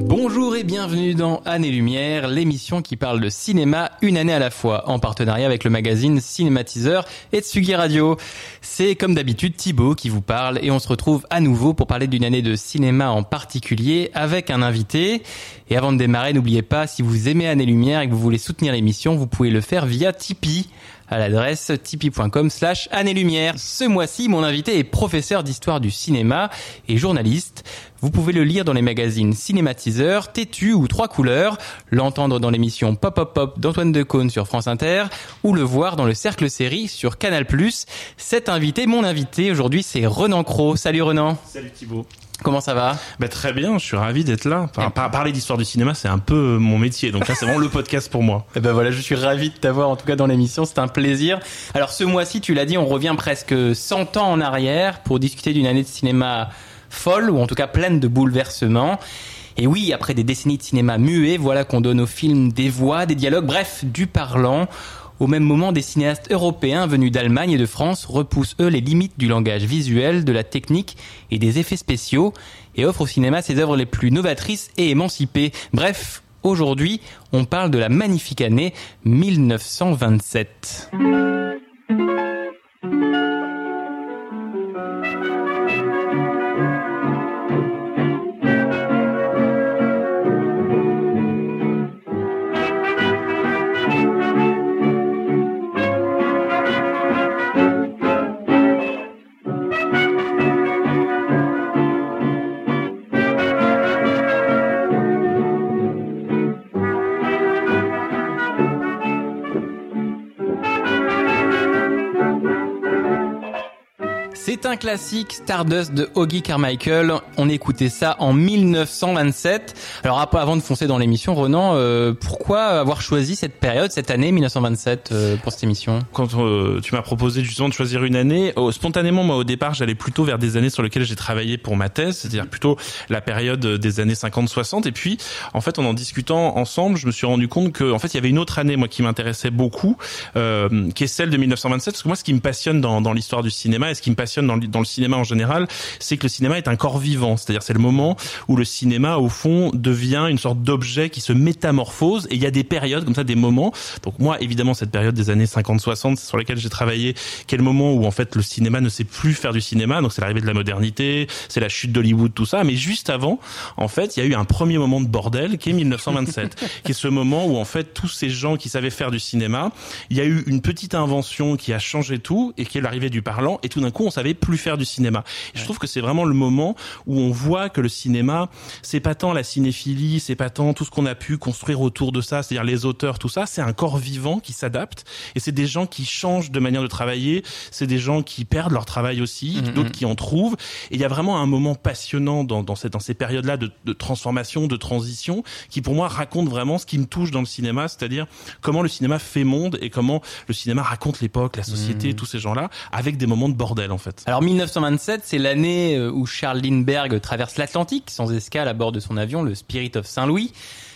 Bonjour et bienvenue dans Année Lumière, l'émission qui parle de cinéma une année à la fois, en partenariat avec le magazine Cinématiseur et Tsugi Radio. C'est comme d'habitude Thibaut qui vous parle et on se retrouve à nouveau pour parler d'une année de cinéma en particulier avec un invité. Et avant de démarrer, n'oubliez pas, si vous aimez Année Lumière et que vous voulez soutenir l'émission, vous pouvez le faire via Tipeee à l'adresse tipeee.com slash année-lumière. Ce mois-ci, mon invité est professeur d'histoire du cinéma et journaliste. Vous pouvez le lire dans les magazines Cinématiseur, Têtu ou Trois couleurs, l'entendre dans l'émission Pop Pop Pop d'Antoine Decaune sur France Inter ou le voir dans le Cercle Série sur Canal+. Cet invité, mon invité aujourd'hui, c'est Renan Cro. Salut Renan. Salut Thibaut. Comment ça va bah, Très bien, je suis ravi d'être là. Par, par- parler d'histoire du cinéma, c'est un peu mon métier, donc là c'est vraiment le podcast pour moi. Eh ben voilà, je suis ravi de t'avoir en tout cas dans l'émission, c'est un plaisir. Alors ce mois-ci, tu l'as dit, on revient presque 100 ans en arrière pour discuter d'une année de cinéma folle ou en tout cas pleine de bouleversements. Et oui, après des décennies de cinéma muet, voilà qu'on donne aux films des voix, des dialogues, bref, du parlant. Au même moment, des cinéastes européens venus d'Allemagne et de France repoussent eux les limites du langage visuel, de la technique et des effets spéciaux et offrent au cinéma ses œuvres les plus novatrices et émancipées. Bref, aujourd'hui, on parle de la magnifique année 1927. Un classique Stardust de Augie Carmichael. On écoutait ça en 1927. Alors après, avant de foncer dans l'émission, Renan, euh, pourquoi avoir choisi cette période, cette année 1927 euh, pour cette émission? Quand euh, tu m'as proposé justement de choisir une année, oh, spontanément, moi au départ, j'allais plutôt vers des années sur lesquelles j'ai travaillé pour ma thèse, c'est-à-dire plutôt la période des années 50-60. Et puis, en fait, en en discutant ensemble, je me suis rendu compte que, en fait, il y avait une autre année, moi, qui m'intéressait beaucoup, euh, qui est celle de 1927. Parce que moi, ce qui me passionne dans, dans l'histoire du cinéma et ce qui me passionne dans, dans le cinéma en général, c'est que le cinéma est un corps vivant. C'est-à-dire, c'est le moment où le cinéma, au fond, devient une sorte d'objet qui se métamorphose. Et il y a des périodes comme ça, des moments. Donc moi, évidemment, cette période des années 50-60 sur laquelle j'ai travaillé, le moment où en fait le cinéma ne sait plus faire du cinéma. Donc c'est l'arrivée de la modernité, c'est la chute d'Hollywood, tout ça. Mais juste avant, en fait, il y a eu un premier moment de bordel qui est 1927, qui est ce moment où en fait tous ces gens qui savaient faire du cinéma, il y a eu une petite invention qui a changé tout et qui est l'arrivée du parlant. Et tout d'un coup, on savait plus faire du cinéma. Et je trouve que c'est vraiment le moment où on voit que le cinéma, c'est pas tant la cinéphilie, c'est pas tant tout ce qu'on a pu construire autour de ça, c'est-à-dire les auteurs, tout ça, c'est un corps vivant qui s'adapte et c'est des gens qui changent de manière de travailler, c'est des gens qui perdent leur travail aussi, Mhm. d'autres qui en trouvent. Et il y a vraiment un moment passionnant dans, dans, cette, dans ces périodes-là de, de transformation, de transition, qui pour moi raconte vraiment ce qui me touche dans le cinéma, c'est-à-dire comment le cinéma fait monde et comment le cinéma raconte l'époque, la société, tous ces gens-là, avec des moments de bordel en fait. Alors 1927, c'est l'année euh, où Charles Lindbergh traverse l'Atlantique sans escale à bord de son avion, le Spirit of Saint-Louis.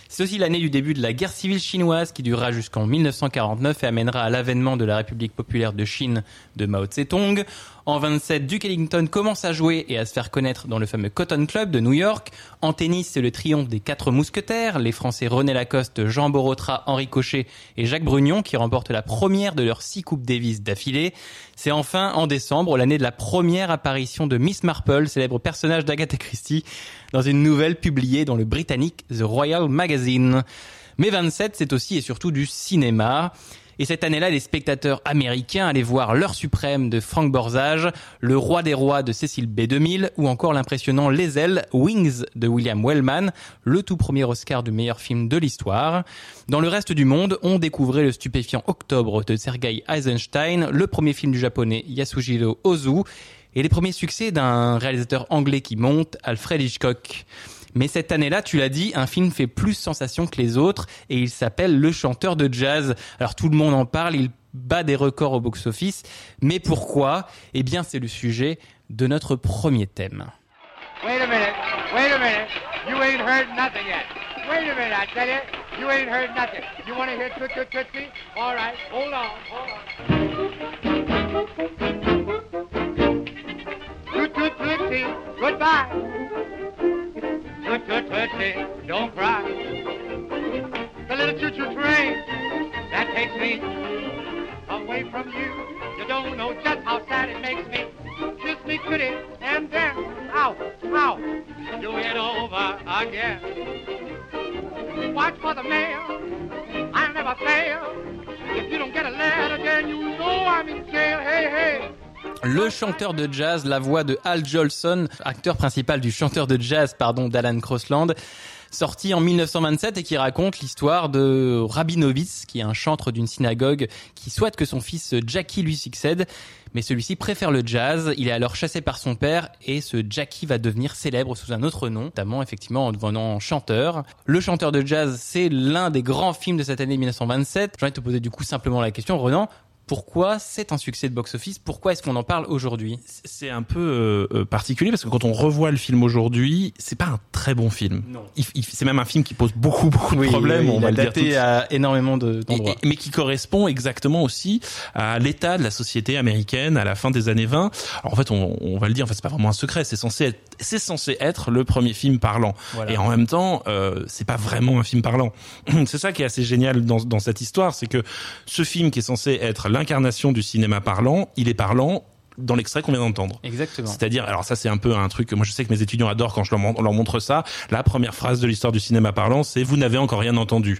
C'est aussi l'année du début de la guerre civile chinoise qui durera jusqu'en 1949 et amènera à l'avènement de la République populaire de Chine de Mao Tse-tung. En 27, Duke Ellington commence à jouer et à se faire connaître dans le fameux Cotton Club de New York. En tennis, c'est le triomphe des quatre mousquetaires, les Français René Lacoste, Jean Borotra, Henri Cochet et Jacques Brugnon qui remportent la première de leurs six Coupes Davis d'affilée. C'est enfin en décembre, l'année de la première apparition de Miss Marple, célèbre personnage d'Agatha Christie, dans une nouvelle publiée dans le britannique The Royal Magazine. Mais 27, c'est aussi et surtout du cinéma. Et cette année-là, les spectateurs américains allaient voir L'heure suprême de Frank Borzage, Le roi des rois de Cécile B2000 ou encore l'impressionnant Les ailes Wings de William Wellman, le tout premier Oscar du meilleur film de l'histoire. Dans le reste du monde, on découvrait le stupéfiant Octobre de Sergei Eisenstein, le premier film du japonais Yasujiro Ozu et les premiers succès d'un réalisateur anglais qui monte, Alfred Hitchcock. Mais cette année-là, tu l'as dit, un film fait plus sensation que les autres et il s'appelle Le chanteur de jazz. Alors tout le monde en parle, il bat des records au box-office. Mais pourquoi? Eh bien, c'est le sujet de notre premier thème. Wait a minute. Wait a minute. You ain't heard nothing yet. Wait a minute, I tell you, you ain't heard nothing. You want to hear Toot Toot Tootsie? All right, hold on, hold on. Toot Toot Tootsie, goodbye. Toot Toot Tootsie, don't cry. The little choo-choo train that takes me away from you. You don't know just how sad it makes me. Kiss me goody and then, ow, ow, do it over again. Watch for the mail, I'll never fail. If you don't get a letter, then you know I'm in jail. Hey, hey. Le chanteur de jazz, la voix de Al Jolson, acteur principal du chanteur de jazz, pardon, d'Alan Crossland, sorti en 1927 et qui raconte l'histoire de Rabinovitz, qui est un chantre d'une synagogue qui souhaite que son fils Jackie lui succède. Mais celui-ci préfère le jazz, il est alors chassé par son père et ce Jackie va devenir célèbre sous un autre nom, notamment effectivement en devenant chanteur. Le chanteur de jazz, c'est l'un des grands films de cette année 1927. J'ai envie de te poser du coup simplement la question, Renan, pourquoi c'est un succès de box-office Pourquoi est-ce qu'on en parle aujourd'hui? C'est un peu euh, euh, particulier parce que quand on revoit le film aujourd'hui, c'est pas un très bon film. Non. C'est même un film qui pose beaucoup beaucoup de problèmes. on il va a le daté de à énormément de- d'endroits. et- mais qui correspond exactement aussi à l'état de la société américaine à la fin des années 20. Alors en fait, on, on va le dire, en fait, c'est pas vraiment un secret. C'est censé être, c'est censé être le premier film parlant. Voilà. Et en même temps, euh, c'est pas vraiment un film parlant. C'est ça qui est assez génial dans, dans cette histoire, c'est que ce film qui est censé être l'incarnation du cinéma parlant, il est parlant dans l'extrait qu'on vient d'entendre. Exactement. C'est-à-dire, alors ça c'est un peu un truc que moi je sais que mes étudiants adorent quand je leur, mon- leur montre ça. La première phrase de l'histoire du cinéma parlant, c'est vous n'avez encore rien entendu.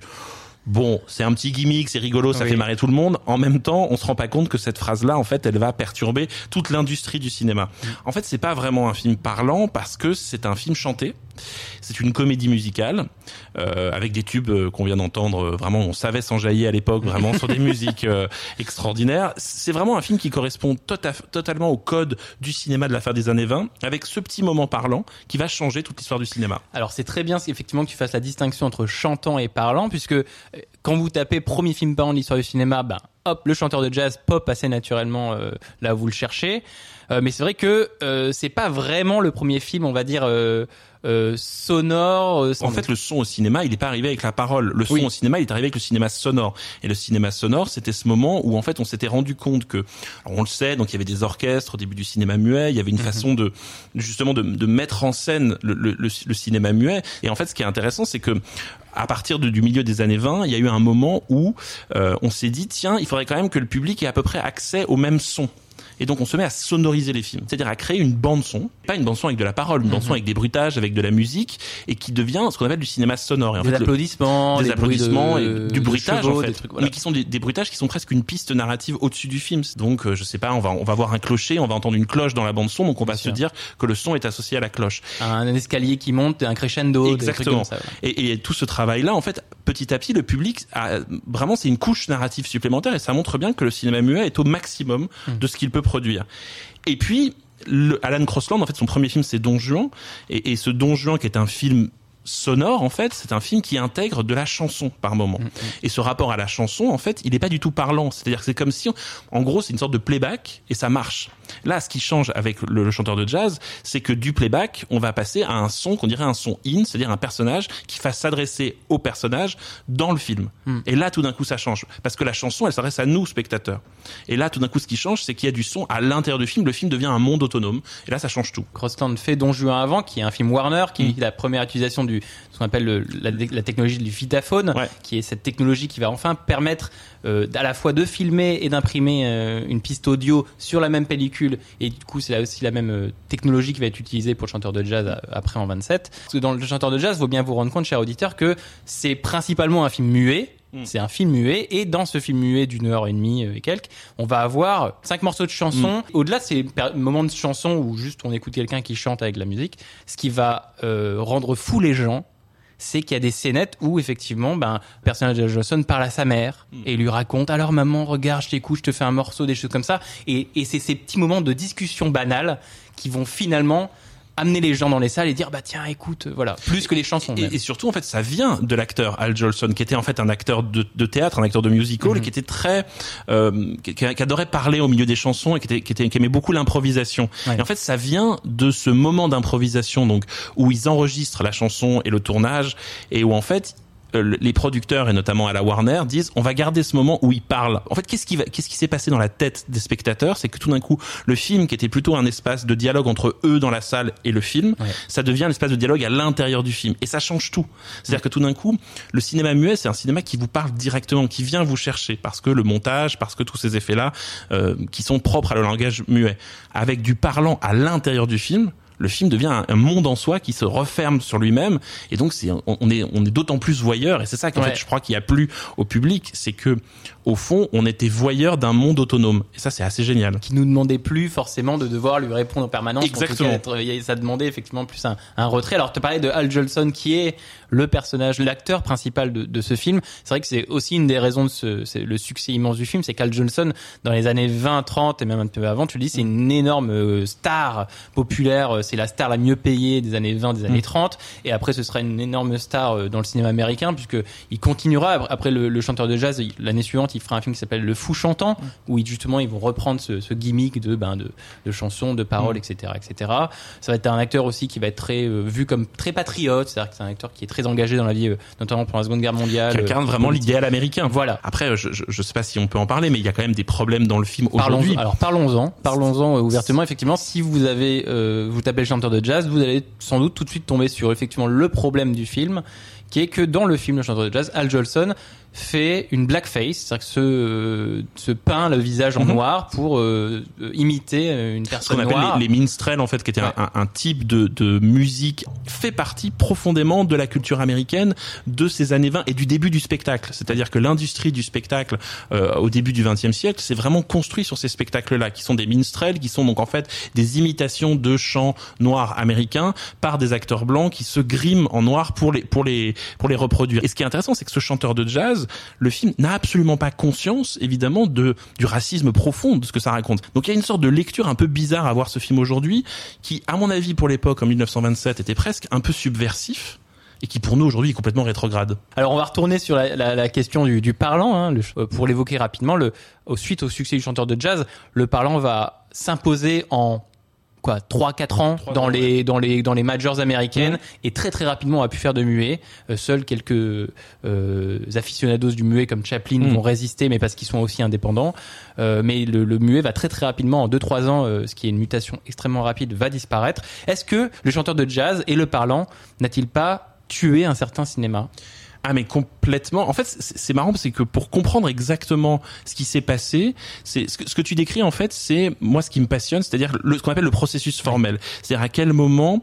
Bon, c'est un petit gimmick, c'est rigolo, ça Oui. fait marrer tout le monde. En même temps, on se rend pas compte que cette phrase-là, en fait, elle va perturber toute l'industrie du cinéma. Mm. En fait, c'est pas vraiment un film parlant parce que c'est un film chanté. C'est une comédie musicale euh, avec des tubes euh, qu'on vient d'entendre. euh, Vraiment, on savait s'enjailler à l'époque, vraiment sur des musiques euh, extraordinaires. C'est vraiment un film qui correspond tota- totalement au code du cinéma de la fin des années 20, avec ce petit moment parlant qui va changer toute l'histoire du cinéma. Alors c'est très bien effectivement que tu fasses la distinction entre chantant et parlant, puisque euh, quand vous tapez premier film parlant de l'histoire du cinéma, ben hop, le chanteur de jazz pop assez naturellement euh, là où vous le cherchez. Euh, mais c'est vrai que euh, c'est pas vraiment le premier film, on va dire euh, euh, sonore. euh, En fait, le son au cinéma, il n'est pas arrivé avec la parole. Le son Oui. au cinéma, il est arrivé avec le cinéma sonore. Et le cinéma sonore, c'était ce moment où en fait, on s'était rendu compte que, alors, on le sait, donc il y avait des orchestres au début du cinéma muet. Il y avait une façon de justement de, de mettre en scène le, le, le, le cinéma muet. Et en fait, ce qui est intéressant, c'est que à partir de- du milieu des années 20, il y a eu un moment où euh, on s'est dit tiens, il faudrait quand même que le public ait à peu près accès au même son. Et donc on se met à sonoriser les films, c'est-à-dire à créer une bande son, pas une bande son avec de la parole, une bande son avec des bruitages, avec de la musique, et qui devient ce qu'on appelle du cinéma sonore. Et en des fait, applaudissements, des des applaudissements de- et du bruitage chevaux, en fait, des trucs, voilà. mais qui sont des, des bruitages qui sont presque une piste narrative au-dessus du film. Donc euh, je sais pas, on va on va voir un clocher, on va entendre une cloche dans la bande son, donc on va Bien se sûr. dire que le son est associé à la cloche. un escalier qui monte, un crescendo, des trucs Exactement. comme ça. voilà. Et, et tout ce travail-là, en fait, petit à petit, le public, a, vraiment, c'est une couche narrative supplémentaire et ça montre bien que le cinéma muet est au maximum Hmm. de ce qu'il peut produire. Et puis, le, Alan Crossland, en fait, son premier film, c'est Don Juan. Et, et ce Don Juan, qui est un film sonore en fait c'est un film qui intègre de la chanson par moment et ce rapport à la chanson en fait il est pas du tout parlant c'est-à-dire que c'est comme si en gros c'est une sorte de playback et ça marche là ce qui change avec le, le chanteur de jazz c'est que du playback on va passer à un son qu'on dirait un son in c'est-à-dire un personnage qui va s'adresser au personnage dans le film. Et là tout d'un coup ça change. Parce que la chanson elle s'adresse à nous spectateurs. Et là tout d'un coup ce qui change c'est qu'il y a du son à l'intérieur du film. Le film devient un monde autonome. Et là ça change tout. Crossland fait Don Juan avant, qui est un film Warner, qui Mm. est la première utilisation du ce qu'on appelle le- la, la technologie du vitaphone, Ouais. qui est cette technologie qui va enfin permettre euh, à la fois de filmer et d'imprimer euh, une piste audio sur la même pellicule. Et du coup, c'est aussi la même euh, technologie qui va être utilisée pour le chanteur de jazz à- après en 27. Parce que dans le chanteur de jazz, faut bien vous rendre compte, cher auditeur, que c'est principalement un film muet. Mm. C'est un film muet et dans ce film muet d'une heure et demie euh, et quelques, on va avoir cinq morceaux de chansons. Mm. Au-delà de ces moments de chansons où juste on écoute quelqu'un qui chante avec la musique, ce qui va euh, rendre fou les gens, c'est qu'il y a des scénettes où effectivement, ben, le personnage de Johnson parle à sa mère Mm. et lui raconte alors maman regarde je t'écoute je te fais un morceau des choses comme ça et, et c'est ces petits moments de discussion banale qui vont finalement amener les gens dans les salles et dire bah tiens écoute voilà plus que les chansons. Et, et surtout, en fait, ça vient de l'acteur Al Jolson, qui était en fait un acteur de, de théâtre, un acteur de musical, et qui était très, euh, qui, qui adorait parler au milieu des chansons et qui, était, qui, était, qui aimait beaucoup l'improvisation. Ouais. Et en fait, ça vient de ce moment d'improvisation, donc où ils enregistrent la chanson et le tournage, et où en fait euh, les producteurs et notamment à la Warner disent on va garder ce moment où ils parlent. En fait, qu'est-ce qui va, qu'est-ce qui s'est passé dans la tête des spectateurs, c'est que tout d'un coup, le film qui était plutôt un espace de dialogue entre eux dans la salle et le film, Ouais. ça devient l'espace de dialogue à l'intérieur du film et ça change tout. C'est-à-dire que tout d'un coup, le cinéma muet, c'est un cinéma qui vous parle directement, qui vient vous chercher parce que le montage, parce que tous ces effets-là euh, qui sont propres à le langage muet, avec du parlant à l'intérieur du film. Le film devient un, un monde en soi qui se referme sur lui-même. Et donc c'est on, on est on est d'autant plus voyeur. Et c'est ça qu'en Ouais. fait je crois qu'il y a plu au public, c'est que au fond on était voyeur d'un monde autonome et ça c'est assez génial. qui nous demandait plus forcément de devoir lui répondre en permanence. Cas, Exactement. ça demandait effectivement plus un, un retrait. Alors, tu parlais de Al Jolson, qui est le personnage, l'acteur principal de, de ce film. C'est vrai que c'est aussi une des raisons de ce, le succès immense du film, c'est qu'Al Jolson, dans les années 20, 30 et même un peu avant, tu le dis, c'est une énorme euh, star populaire. C'est la star la mieux payée des années 20, des années 30. Et après, ce sera une énorme star euh, dans le cinéma américain, puisque il continuera après le, le chanteur de jazz. L'année suivante, il fera un film qui s'appelle Le Fou chantant, où ils, justement ils vont reprendre ce, ce gimmick de ben de, de chansons, de paroles, etc., etc. Ça va être un acteur aussi qui va être très euh, vu comme très patriote, c'est-à-dire que c'est un acteur qui est très engagé dans la vie, euh, notamment pendant la Seconde Guerre mondiale. Euh, vraiment politique. l'idéal américain. Voilà. Après, je, je, je sais pas si on peut en parler, mais il y a quand même des problèmes dans le film aujourd'hui. alors parlons-en, parlons-en euh, ouvertement. Effectivement, si vous avez, euh, vous tapez le chanteur de jazz, vous allez sans doute tout de suite tomber sur effectivement le problème du film, qui est que dans le film Le chanteur de jazz, Al Jolson fait une blackface, c'est-à-dire que se, euh, se peint le visage en Mhm. noir pour euh, euh, imiter euh, une ce qu'on personne appelle les, les minstrels en fait qui était Ouais. un, un type de, de musique fait partie profondément de la culture américaine de ces années 20 et du début du spectacle c'est-à-dire que l'industrie du spectacle euh, au début du 20e siècle c'est vraiment construit sur ces spectacles là qui sont des minstrels qui sont donc en fait des imitations de chants noirs américains par des acteurs blancs qui se griment en noir pour les pour les pour les reproduire et ce qui est intéressant c'est que ce chanteur de jazz le film n'a absolument pas conscience évidemment de du racisme profond de ce que ça raconte. Donc il y a une sorte de lecture un peu bizarre à voir ce film aujourd'hui qui à mon avis pour l'époque en 1927 était presque un peu subversif et qui pour nous aujourd'hui est complètement rétrograde. Alors on va retourner sur la, la, la question du, du parlant. Hein, le euh, pour l'évoquer rapidement, le, suite au succès du chanteur de jazz, le parlant va s'imposer en quoi 3-4 ans Trois dans ans, les dans les dans les majors américaines et très très rapidement on a pu faire de muet. Euh, seuls quelques euh, aficionados du muet comme Chaplin Mm. vont résister, mais parce qu'ils sont aussi indépendants. Euh, mais le, le muet va très très rapidement en 2-3 ans, euh, ce qui est une mutation extrêmement rapide, va disparaître. Est-ce que le chanteur de jazz et le parlant n'a-t-il pas tué un certain cinéma? Ah mais complètement. En fait, c'est marrant c'est que pour comprendre exactement ce qui s'est passé, c'est ce que, ce que tu décris en fait, c'est moi ce qui me passionne, c'est-à-dire le, ce qu'on appelle le processus formel. C'est-à-dire à quel moment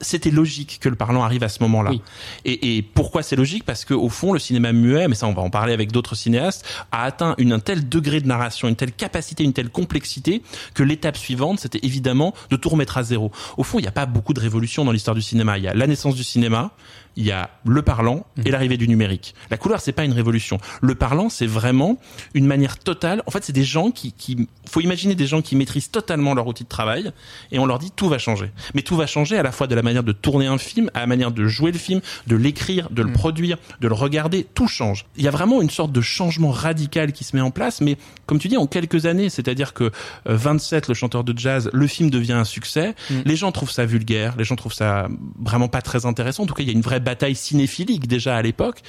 c'était logique que le parlant arrive à ce moment-là. Oui. Et, et pourquoi c'est logique? Parce que au fond, le cinéma muet, mais ça on va en parler avec d'autres cinéastes, a atteint une, un tel degré de narration, une telle capacité, une telle complexité que l'étape suivante, c'était évidemment de tout remettre à zéro. Au fond, il n'y a pas beaucoup de révolutions dans l'histoire du cinéma. Il y a la naissance du cinéma, il y a le parlant et l'arrivée du numérique. La couleur, c'est pas une révolution. Le parlant, c'est vraiment une manière totale. En fait, c'est des gens qui, qui, faut imaginer des gens qui maîtrisent totalement leur outil de travail et on leur dit tout va changer. Mais tout va changer à la fois de la manière de tourner un film, à la manière de jouer le film, de l'écrire, de le produire, de le regarder. Tout change. Il y a vraiment une sorte de changement radical qui se met en place, mais comme tu dis, en quelques années, c'est-à-dire que euh, 27, le chanteur de jazz, le film devient un succès. Les gens trouvent ça vulgaire, les gens trouvent ça vraiment pas très intéressant. En tout cas, il y a une vraie bataille cinéphilique déjà à l'époque.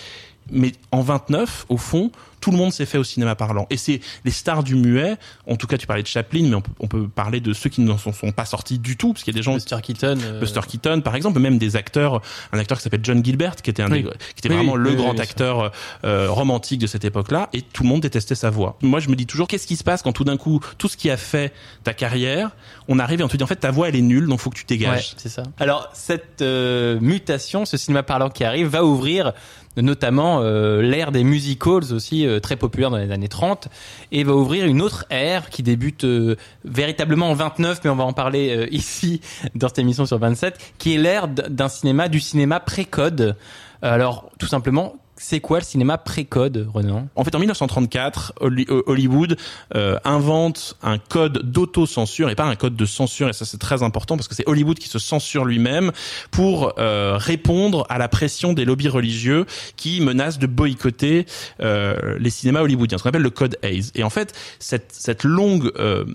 Mais en 29, au fond, tout le monde s'est fait au cinéma parlant. Et c'est les stars du muet, en tout cas tu parlais de Chaplin, mais on peut, on peut parler de ceux qui n'en sont, sont pas sortis du tout, parce qu'il y a des gens... Buster Keaton. euh, Buster Keaton, par exemple, même des acteurs, un acteur qui s'appelle John Gilbert, qui était un Oui. des- qui était Oui, vraiment oui, le grand acteur euh, romantique de cette époque-là, et tout le monde détestait sa voix. Moi, je me dis toujours, qu'est-ce qui se passe quand tout d'un coup, tout ce qui a fait ta carrière, on arrive et on te dit en fait ta voix elle est nulle, donc faut que tu Ouais, dégages. c'est ça. Alors cette euh, mutation, ce cinéma parlant qui arrive, va ouvrir notamment euh, l'ère des musicals aussi euh, très populaire dans les années 30 et va ouvrir une autre ère qui débute euh, véritablement en 29 mais on va en parler euh, ici dans cette émission sur 27 qui est l'ère d'un cinéma du cinéma pré-code. Alors tout simplement c'est quoi le cinéma pré-code, Renan? En fait, en 1934, Holly- euh, Hollywood euh, invente un code d'autocensure et pas un code de censure. Et ça, c'est très important parce que c'est Hollywood qui se censure lui-même pour euh, répondre à la pression des lobbies religieux qui menacent de boycotter euh, les cinémas hollywoodiens, ce qu'on appelle le code Hayes. Et en fait, cette, cette longue euh,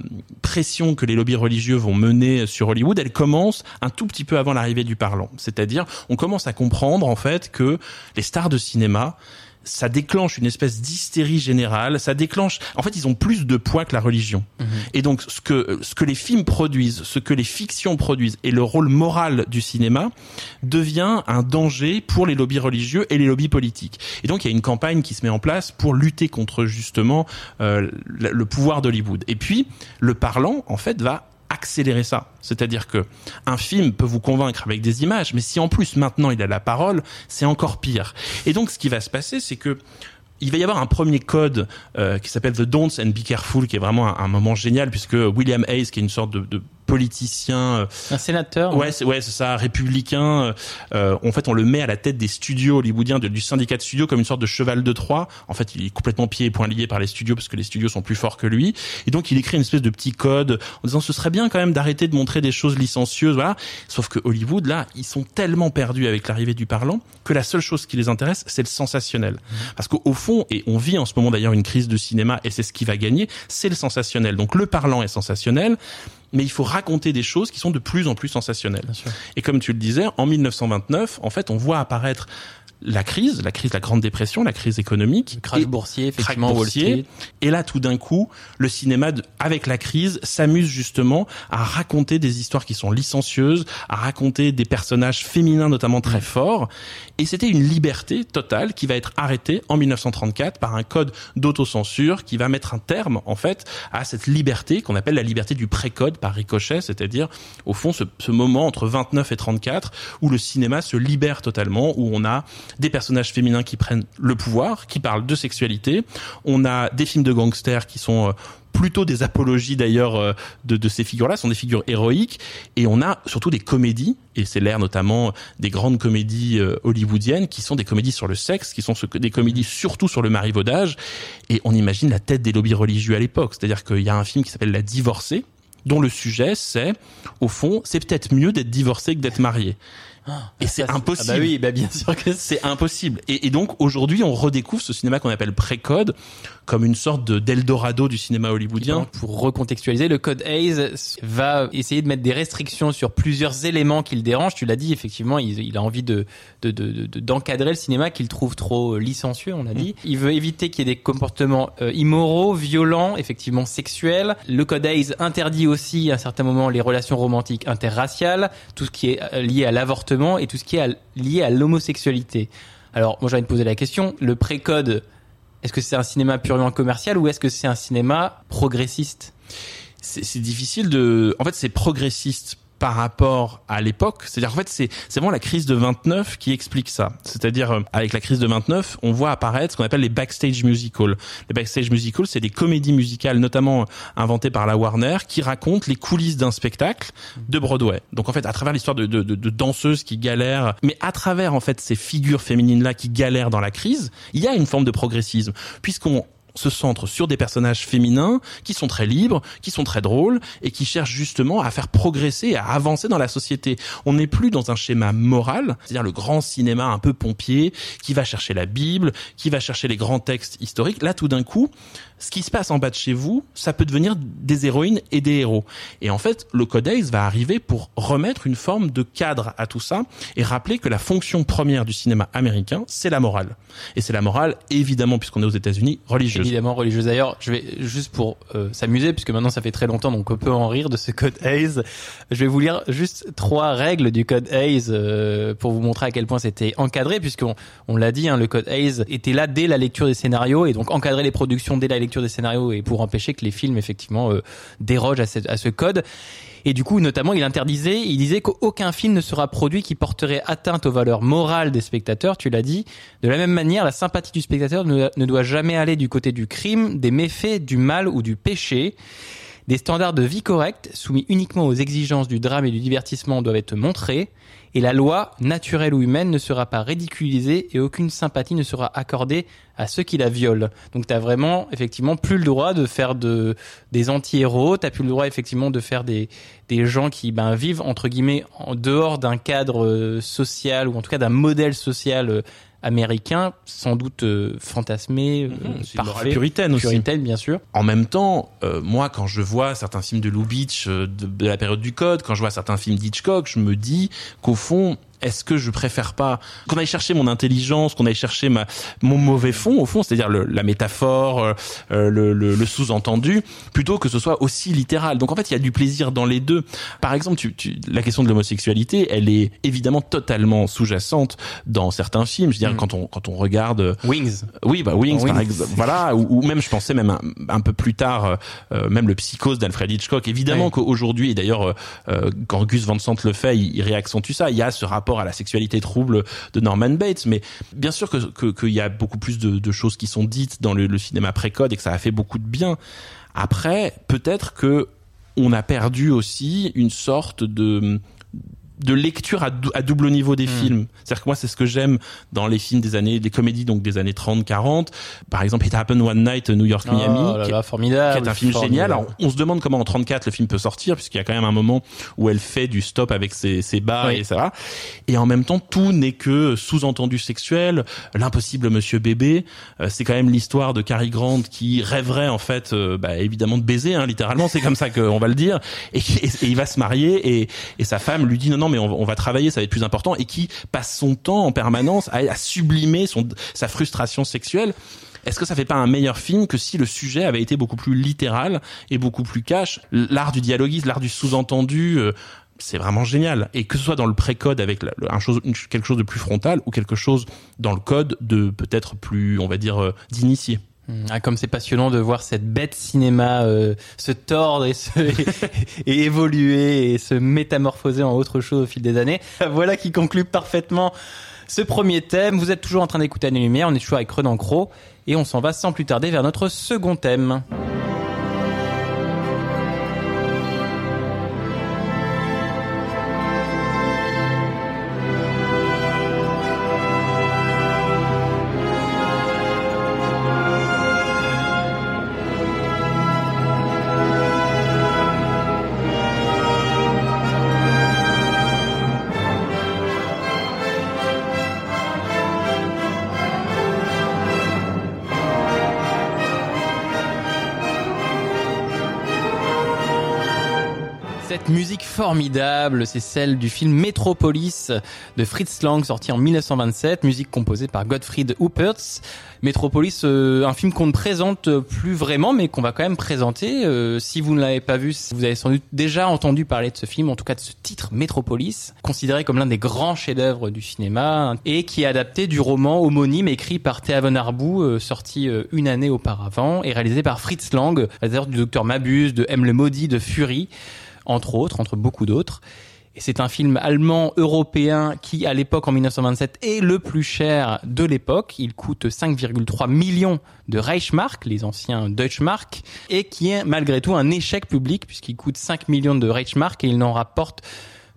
pression que les lobbies religieux vont mener sur Hollywood, elle commence un tout petit peu avant l'arrivée du parlant. C'est-à-dire, on commence à comprendre en fait que les stars de cinéma ça déclenche une espèce d'hystérie générale, ça déclenche en fait ils ont plus de poids que la religion. Et donc ce que ce que les films produisent, ce que les fictions produisent et le rôle moral du cinéma devient un danger pour les lobbies religieux et les lobbies politiques. Et donc il y a une campagne qui se met en place pour lutter contre justement euh, le pouvoir d'Hollywood. Et puis le parlant en fait va accélérer ça. C'est-à-dire que un film peut vous convaincre avec des images, mais si en plus maintenant il a la parole, c'est encore pire. Et donc ce qui va se passer, c'est que il va y avoir un premier code euh, qui s'appelle The Don'ts and Be Careful, qui est vraiment un, moment génial puisque William Hayes, qui est une sorte de politicien euh, Un sénateur Ouais, c'est ouais, c'est ça, républicain. euh, euh, en fait, on le met à la tête des studios hollywoodiens, de- du syndicat de studios, comme une sorte de cheval de Troie. En fait, il est complètement pieds et poings liés par les studios parce que les studios sont plus forts que lui. Et donc, il écrit une espèce de petit code en disant ce serait bien quand même d'arrêter de montrer des choses licencieuses, voilà. Sauf que Hollywood, là, ils sont tellement perdus avec l'arrivée du parlant que la seule chose qui les intéresse, c'est le sensationnel. Parce qu'au au fond, et on vit en ce moment d'ailleurs une crise de cinéma, et c'est ce qui va gagner, c'est le sensationnel. Donc, le parlant est sensationnel mais il faut raconter des choses qui sont de plus en plus sensationnelles. Et comme tu le disais, en 1929, en fait, on voit apparaître la crise, la crise de la Grande Dépression, la crise économique, Crash et- boursier, effectivement, Wall boursier. Street. Et là, tout d'un coup, le cinéma, avec la crise, s'amuse justement à raconter des histoires qui sont licencieuses, à raconter des personnages féminins notamment très forts. Et c'était une liberté totale qui va être arrêtée en 1934 par un code d'autocensure qui va mettre un terme, en fait, à cette liberté qu'on appelle la liberté du précode par ricochet, c'est-à-dire, au fond, ce, ce moment entre 29 et 34 où le cinéma se libère totalement, où on a des personnages féminins qui prennent le pouvoir, qui parlent de sexualité. On a des films de gangsters qui sont euh, plutôt des apologies d'ailleurs euh, de, de ces figures-là, sont des figures héroïques. Et on a surtout des comédies, et c'est l'ère notamment des grandes comédies euh, hollywoodiennes, qui sont des comédies sur le sexe, qui sont des comédies surtout sur le marivaudage. Et on imagine la tête des lobbies religieux à l'époque. C'est-à-dire qu'il y a un film qui s'appelle La divorcée, dont le sujet c'est, au fond, c'est peut-être mieux d'être divorcé que d'être marié. Et c'est Ça, impossible. Ah bah oui, bah bien sûr que c'est. C'est impossible. Et, et donc aujourd'hui, on redécouvre ce cinéma qu'on appelle pré-code comme une sorte de d'Eldorado du cinéma hollywoodien. Pour recontextualiser, le code Hayes va essayer de mettre des restrictions sur plusieurs éléments qui le dérangent. Tu l'as dit, effectivement, il, il a envie de de- de- de- d'encadrer le cinéma qu'il trouve trop euh, licencieux, on a dit. Il veut éviter qu'il y ait des comportements euh, immoraux, violents, effectivement sexuels. Le code Hayes interdit aussi à un certain moment les relations romantiques interraciales, tout ce qui est euh, lié à l'avortement et tout ce qui est à- lié à l'homosexualité. Alors, moi, j'ai envie de poser la question. Le pré-code, est-ce que c'est un cinéma purement commercial ou est-ce que c'est un cinéma progressiste? C'est difficile de. En fait, c'est progressiste par rapport à l'époque. C'est-à-dire, en fait, c'est vraiment la crise de 29 qui explique ça. C'est-à-dire, euh, avec la crise de 29, on voit apparaître ce qu'on appelle les backstage musicals. Les backstage musicals, c'est des comédies musicales, notamment euh, inventées par la Warner, qui racontent les coulisses d'un spectacle de Broadway. Donc, en fait, à travers l'histoire de, de, de, de danseuses qui galèrent, mais à travers, en fait, ces figures féminines-là qui galèrent dans la crise, il y a une forme de progressisme, puisqu'on se centre sur des personnages féminins qui sont très libres, qui sont très drôles et qui cherchent justement à faire progresser, à avancer dans la société. On n'est plus dans un schéma moral, c'est-à-dire le grand cinéma un peu pompier qui va chercher la Bible, qui va chercher les grands textes historiques. Là, tout d'un coup, ce qui se passe en bas de chez vous, ça peut devenir des héroïnes et des héros. Et en fait, le Code Hayes va arriver pour remettre une forme de cadre à tout ça et rappeler que la fonction première du cinéma américain, c'est la morale. Et c'est la morale, évidemment, puisqu'on est aux États-Unis, religieuse. Évidemment religieuse. D'ailleurs, je vais juste pour euh, s'amuser, puisque maintenant ça fait très longtemps, donc on peut en rire de ce code Hayes. Je vais vous lire juste trois règles du code Hayes euh, pour vous montrer à quel point c'était encadré, puisqu'on on l'a dit, hein, le code Hayes était là dès la lecture des scénarios et donc encadrer les productions dès la lecture des scénarios et pour empêcher que les films effectivement euh, dérogent à, ce- à ce code. Et du coup, notamment, il interdisait, il disait qu'aucun film ne sera produit qui porterait atteinte aux valeurs morales des spectateurs, tu l'as dit. De la même manière, la sympathie du spectateur ne, ne doit jamais aller du côté du crime, des méfaits, du mal ou du péché. Des standards de vie corrects, soumis uniquement aux exigences du drame et du divertissement, doivent être montrés, et la loi, naturelle ou humaine, ne sera pas ridiculisée et aucune sympathie ne sera accordée à ceux qui la violent. Donc t'as vraiment, effectivement, plus le droit de faire de, des anti-héros, t'as plus le droit, effectivement, de faire des, des gens qui ben, vivent, entre guillemets, en dehors d'un cadre euh, social, ou en tout cas d'un modèle social euh, américain, sans doute euh, fantasmé, euh, morale parfait, puritaine aussi. puritaine, bien sûr. En même temps, euh, moi, quand je vois certains films de Lou Beach euh, de, de la période du Code, quand je vois certains films d'Hitchcock, je me dis qu'au fond, est-ce que je préfère pas qu'on aille chercher mon intelligence, qu'on aille chercher ma mon mauvais fond au fond, c'est-à-dire la métaphore, euh, euh, le, le- le sous-entendu, plutôt que ce soit aussi littéral. Donc en fait, il y a du plaisir dans les deux. Par exemple, tu, tu- la question de l'homosexualité, elle est évidemment totalement sous-jacente dans certains films. Je veux dire, quand on quand on regarde euh, Wings. oui, bah Wings, Wings. par exemple. Voilà, ou, ou même je pensais même un, un peu plus tard, euh, euh, même le Psychose d'Alfred Hitchcock. Évidemment qu'aujourd'hui, et d'ailleurs, euh, quand Gus Van Sant le fait, il, il réaccentue ça. Il y a ce rapport à la sexualité trouble de Norman Bates, mais bien sûr qu'il y a beaucoup plus de, choses qui sont dites dans le, le cinéma pré-code et que ça a fait beaucoup de bien. Après, peut-être que on a perdu aussi une sorte de de lecture à, à double niveau des films. C'est-à-dire que moi, c'est ce que j'aime dans les films des années, des comédies donc des années 30, 40. Par exemple, It Happened One Night, New York, Miami, Oh là qui, là, formidable. qui est un film formidable. génial. Alors, on se demande comment en 34 le film peut sortir, puisqu'il y a quand même un moment où elle fait du stop avec ses, ses bas Oui. et ça va. Et en même temps, tout n'est que sous-entendu sexuel, l'impossible Monsieur Bébé. Euh, c'est quand même l'histoire de Cary Grant qui rêverait en fait, euh, bah, évidemment de baiser, hein, littéralement, c'est comme ça qu'on va le dire. Et, et- et il va se marier et, et sa femme lui dit non non mais on, va- on va travailler, ça va être plus important. Et qui passe son temps en permanence à, à sublimer son sa frustration sexuelle. Est-ce que ça fait pas un meilleur film que si le sujet avait été beaucoup plus littéral et beaucoup plus cash? L'art du dialoguisme, l'art du sous-entendu, euh, c'est vraiment génial. Et que ce soit dans le pré-code avec un chose, quelque chose de plus frontal ou quelque chose dans le code de peut-être plus, on va dire, euh, d'initié. Ah, comme c'est passionnant de voir cette bête cinéma euh, se tordre et, se, évoluer et se métamorphoser en autre chose au fil des années. Voilà qui conclut parfaitement ce premier thème. Vous êtes toujours en train d'écouter Année Lumière, on est toujours avec Renan Cro et on s'en va sans plus tarder vers notre second thème. C'est celle du film Metropolis de Fritz Lang, sorti en 1927, musique composée par Gottfried Huppertz. Metropolis, euh, un film qu'on ne présente plus vraiment, mais qu'on va quand même présenter. Euh, si vous ne l'avez pas vu, vous avez sans doute déjà entendu parler de ce film, en tout cas de ce titre Metropolis, considéré comme l'un des grands chefs-d'œuvre du cinéma, et qui est adapté du roman homonyme écrit par Théaven Arbou, euh, sorti euh, une année auparavant, et réalisé par Fritz Lang, réalisateur du Docteur Mabuse, de M le Maudit, de Fury entre autres, entre beaucoup d'autres. Et c'est un film allemand européen qui, à l'époque, en 1927, est le plus cher de l'époque. Il coûte 5,3 millions de Reichsmark, les anciens Deutschmark, et qui est malgré tout un échec public puisqu'il coûte 5 millions de Reichsmark et il n'en rapporte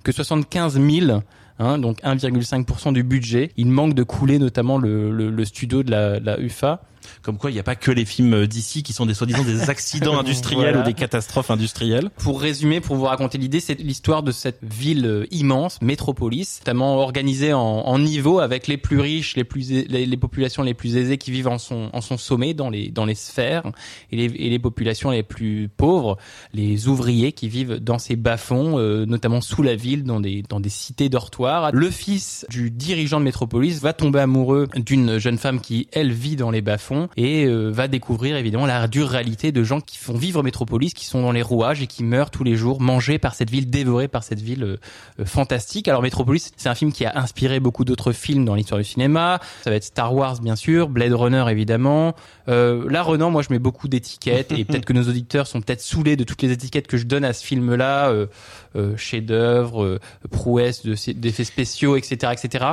que 75 000. Hein, donc 1,5% du budget. Il manque de couler notamment le, studio de la UFA. Comme quoi, il n'y a pas que les films d'ici qui sont des soi-disant des accidents industriels Voilà. ou des catastrophes industrielles. Pour résumer, pour vous raconter l'idée, c'est l'histoire de cette ville euh, immense, métropolis, notamment organisée en, en niveaux avec les plus riches, les plus les, les populations les plus aisées qui vivent en son en son sommet dans les dans les sphères et les, et les populations les plus pauvres, les ouvriers qui vivent dans ces bas-fonds, euh, notamment sous la ville, dans des dans des cités dortoirs. Le fils du dirigeant de métropolis va tomber amoureux d'une jeune femme qui elle vit dans les bas-fonds et euh, va découvrir évidemment la dure réalité de gens qui font vivre Métropolis, qui sont dans les rouages et qui meurent tous les jours, mangés par cette ville, dévorés par cette ville euh, euh, fantastique. Alors Métropolis, c'est un film qui a inspiré beaucoup d'autres films dans l'histoire du cinéma. Ça va être Star Wars bien sûr, Blade Runner évidemment. Euh, là Renan, moi je mets beaucoup d'étiquettes et peut-être que nos auditeurs sont peut-être saoulés de toutes les étiquettes que je donne à ce film-là, euh, euh, chef-d'œuvre, prouesse de- d'effets spéciaux, etc., etc.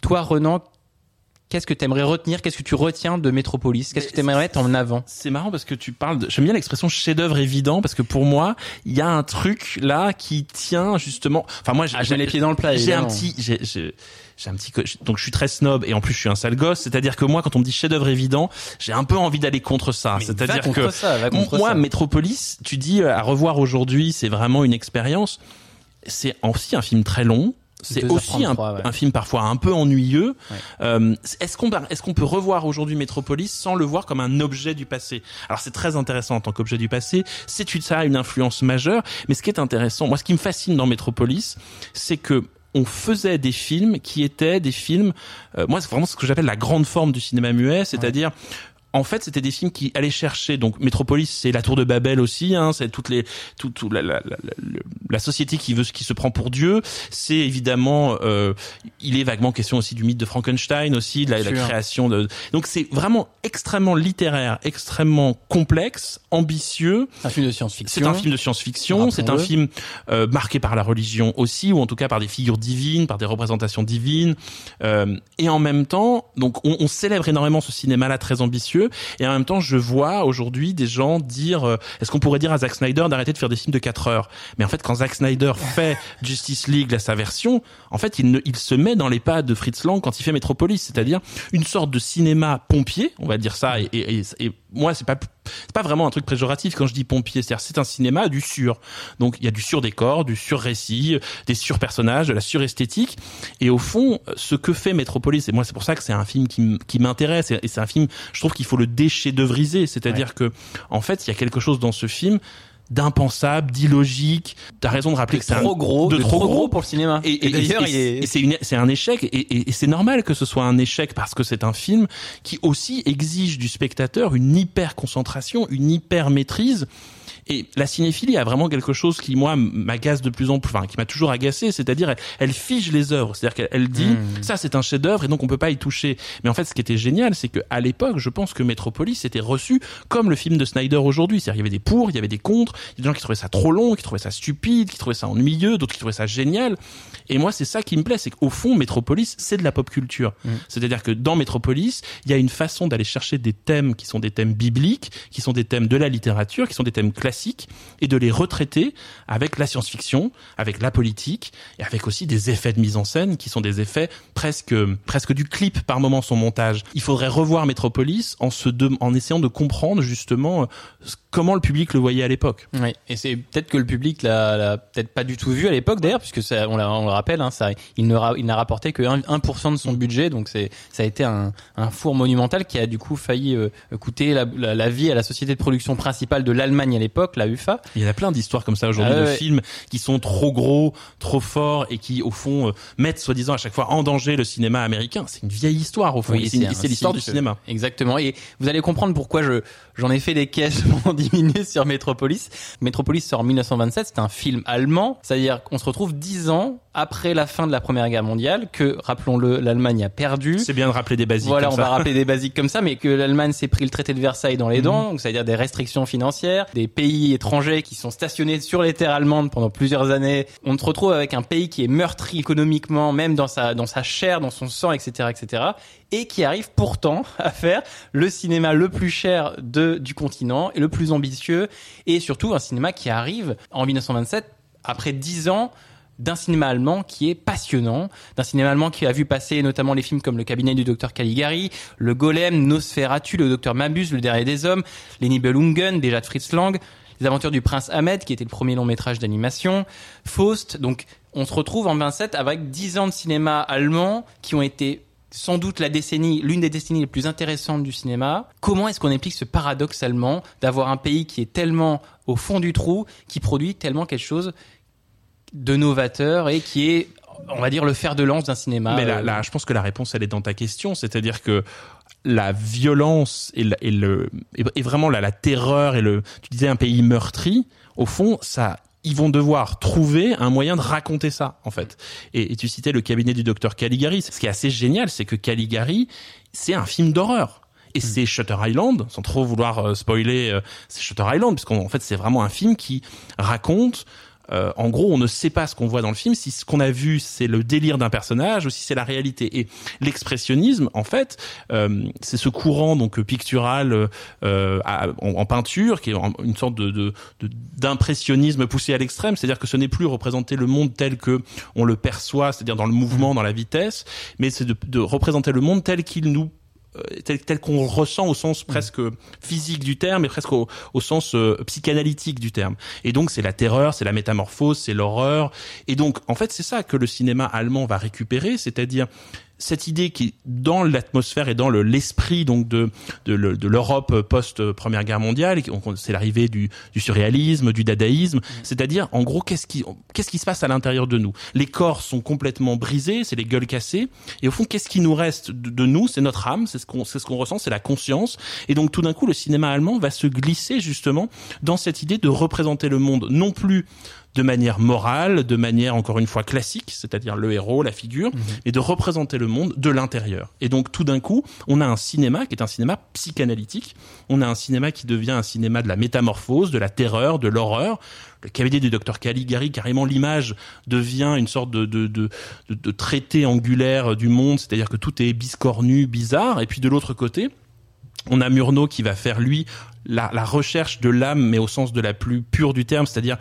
Toi Renan, qu'est-ce que t'aimerais retenir Qu'est-ce que tu retiens de Metropolis Qu'est-ce que t'aimerais mettre en avant? C'est marrant parce que tu parles de, j'aime bien l'expression chef-d'œuvre évident parce que pour moi, il y a un truc là qui tient justement, enfin moi, j'ai Ah, les pieds dans le plat, J'ai un petit, j'ai, j'ai, j'ai un petit, donc je suis très snob et en plus je suis un sale gosse, c'est-à-dire que moi quand on me dit chef-d'œuvre évident, j'ai un peu envie d'aller contre ça, c'est-à-dire que ça, moi ça. Métropolis, tu dis euh, à revoir aujourd'hui, c'est vraiment une expérience. C'est aussi un film très long. C'est 2h33, aussi un, ouais. un film parfois un peu ennuyeux. Ouais. Euh, est-ce qu'on est-ce qu'on peut revoir aujourd'hui Metropolis sans le voir comme un objet du passé? Alors c'est très intéressant en tant qu'objet du passé. C'est une- ça a une influence majeure. Mais ce qui est intéressant, moi, ce qui me fascine dans Metropolis, c'est que on faisait des films qui étaient des films. euh, moi, c'est vraiment ce que j'appelle la grande forme du cinéma muet, c'est-à-dire en fait, c'était des films qui allaient chercher. Donc, Metropolis, c'est la Tour de Babel aussi. Hein, c'est toutes les, tout, tout la, la, la, la- la société qui veut, qui se prend pour Dieu. C'est évidemment, euh, il est vaguement question aussi du mythe de Frankenstein aussi, de la, création de. Donc, c'est vraiment extrêmement littéraire, extrêmement complexe, ambitieux. Un film de science-fiction. C'est un film de science-fiction, c'est un film euh, marqué par la religion aussi, ou en tout cas par des figures divines, par des représentations divines. Euh, et en même temps, donc on, on célèbre énormément ce cinéma-là très ambitieux. Et en même temps, je vois aujourd'hui des gens dire, euh, est-ce qu'on pourrait dire à Zack Snyder d'arrêter de faire des films de 4 heures? Mais en fait, quand Zack Snyder fait Justice League, là, sa version, en fait, il, ne, il se met dans les pas de Fritz Lang quand il fait Metropolis, c'est-à-dire une sorte de cinéma pompier, on va dire ça. Et, et, et, et moi, c'est pas c'est pas vraiment un truc péjoratif quand je dis pompier, c'est-à-dire c'est un cinéma du sur. Donc il y a du sur-décor, du sur-récit, des sur-personnages, de la sur-esthétique. Et au fond, ce que fait Metropolis, et moi c'est pour ça que c'est un film qui, m'intéresse, et c'est un film, je trouve qu'il faut le déchets-d'œuvriser, c'est-à-dire que en fait il y a quelque chose dans ce film d'impensable, d'illogique. T'as raison de rappeler de que c'est un- trop gros, de, trop gros pour le cinéma. et, et- d'ailleurs, et- il est et c'est c'est un échec et c'est normal que ce soit un échec parce que c'est un film qui aussi exige du spectateur une hyper concentration, une hyper maîtrise. Et la cinéphilie a vraiment quelque chose qui moi m'agace de plus en plus, enfin qui m'a toujours agacé, c'est-à-dire elle, elle fige les œuvres, c'est-à-dire qu'elle elle dit Mmh. ça c'est un chef-d'œuvre et donc on peut pas y toucher. Mais en fait, ce qui était génial, c'est que à l'époque, je pense que Metropolis était reçu comme le film de Snyder aujourd'hui, c'est-à-dire il y avait des pour, il y avait des contre, il y a des gens qui trouvaient ça trop long, qui trouvaient ça stupide, qui trouvaient ça ennuyeux, d'autres qui trouvaient ça génial. Et moi, c'est ça qui me plaît, c'est qu'au fond, Metropolis, c'est de la pop culture. C'est-à-dire que dans Metropolis, il y a une façon d'aller chercher des thèmes qui sont des thèmes bibliques, qui sont des thèmes de la littérature, qui sont des thèmes classiques, et de les retraiter avec la science-fiction, avec la politique, et avec aussi des effets de mise en scène qui sont des effets presque presque du clip par moment son montage. Il faudrait revoir Metropolis en en essayant de comprendre justement euh, comment le public le voyait à l'époque. Oui, et c'est peut-être que le public l'a, peut-être pas du tout vu à l'époque d'ailleurs, puisque on, le rappelle, hein, il ne il n'a rapporté que 1%, 1% de son budget, donc ça a été un, four monumental qui a du coup failli euh, coûter la vie à la société de production principale de l'Allemagne à l'époque, la UFA. Il y en a plein d'histoires comme ça aujourd'hui Ah de ouais. films qui sont trop gros, trop forts et qui au fond euh, mettent soi-disant à chaque fois en danger le cinéma américain. C'est une vieille histoire au fond. Oui, c'est l'histoire du cinéma. Exactement. Et vous allez comprendre pourquoi je j'en ai fait des caisses pendant 10 minutes sur Metropolis. Metropolis sort en 1927. C'est un film allemand. C'est-à-dire qu'on se retrouve 10 ans après la fin de la Première Guerre mondiale, que rappelons-le, l'Allemagne a perdu. C'est bien de rappeler des basiques. Voilà, comme on ça. va rappeler des basiques comme ça, mais que l'Allemagne s'est pris le traité de Versailles dans les dents, donc c'est-à-dire des restrictions financières, des pays étrangers qui sont stationnés sur les terres allemandes pendant plusieurs années. On se retrouve avec un pays qui est meurtri économiquement, même dans sa dans sa chair, dans son sang, etc., etc., et qui arrive pourtant à faire le cinéma le plus cher de du continent et le plus ambitieux, et surtout un cinéma qui arrive en 1927 après dix ans d'un cinéma allemand qui est passionnant, d'un cinéma allemand qui a vu passer notamment les films comme Le cabinet du docteur Caligari, Le Golem, Nosferatu, Le docteur Mabuse, Le dernier des hommes, Les Nibelungen, déjà de Fritz Lang, Les aventures du prince Ahmed, qui était le premier long métrage d'animation, Faust. Donc, on se retrouve en 27 avec 10 ans de cinéma allemand qui ont été sans doute la décennie, l'une des décennies les plus intéressantes du cinéma. Comment est-ce qu'on explique ce paradoxe allemand d'avoir un pays qui est tellement au fond du trou, qui produit tellement quelque chose de novateur et qui est, on va dire, le fer de lance d'un cinéma. Mais là, euh, là, je pense que la réponse, elle est dans ta question. C'est-à-dire que la violence et, le, et, le, et- vraiment la, la terreur et le, tu disais un pays meurtri, au fond, ça, ils vont devoir trouver un moyen de raconter ça, en fait. Et, et tu citais le cabinet du docteur Caligari. Ce qui est assez génial, c'est que Caligari, c'est un film d'horreur. Et c'est Shutter Island, sans trop vouloir euh, spoiler, euh, c'est Shutter Island, puisqu'en en fait c'est vraiment un film qui raconte euh, en gros, on ne sait pas ce qu'on voit dans le film, si ce qu'on a vu c'est le délire d'un personnage ou si c'est la réalité. Et l'expressionnisme, en fait, euh, c'est ce courant donc pictural euh, à- en, en peinture qui est une sorte de de- de- d'impressionnisme poussé à l'extrême, c'est-à-dire que ce n'est plus représenter le monde tel que on le perçoit, c'est-à-dire dans le mouvement, dans la vitesse, mais c'est de, de représenter le monde tel qu'il nous euh, tel, tel qu'on ressent au sens presque physique du terme et presque au, au sens euh, psychanalytique du terme. Et donc c'est la terreur, c'est la métamorphose, c'est l'horreur. Et donc en fait c'est ça que le cinéma allemand va récupérer, c'est-à-dire cette idée qui est dans l'atmosphère et dans le- l'esprit donc de de, de l'Europe post Première Guerre mondiale, c'est l'arrivée du, du surréalisme, du dadaïsme, c'est-à-dire en gros qu'est-ce qui qu'est-ce qui se passe à l'intérieur de nous? Les corps sont complètement brisés, c'est les gueules cassées, et au fond qu'est-ce qui nous reste de, de nous? C'est notre âme, c'est ce qu'on c'est ce qu'on ressent, c'est la conscience, et donc tout d'un coup le cinéma allemand va se glisser justement dans cette idée de représenter le monde non plus de manière morale, de manière encore une fois classique, c'est-à-dire le héros, la figure, et de représenter le monde de l'intérieur. Et donc tout d'un coup, on a un cinéma qui est un cinéma psychanalytique, on a un cinéma qui devient un cinéma de la métamorphose, de la terreur, de l'horreur. Le cabinet du docteur Caligari, carrément l'image devient une sorte de, de, de, de, de traité angulaire du monde, c'est-à-dire que tout est biscornu, bizarre, et puis de l'autre côté, on a Murnau qui va faire lui la, la recherche de l'âme, mais au sens de la plus pure du terme, c'est-à-dire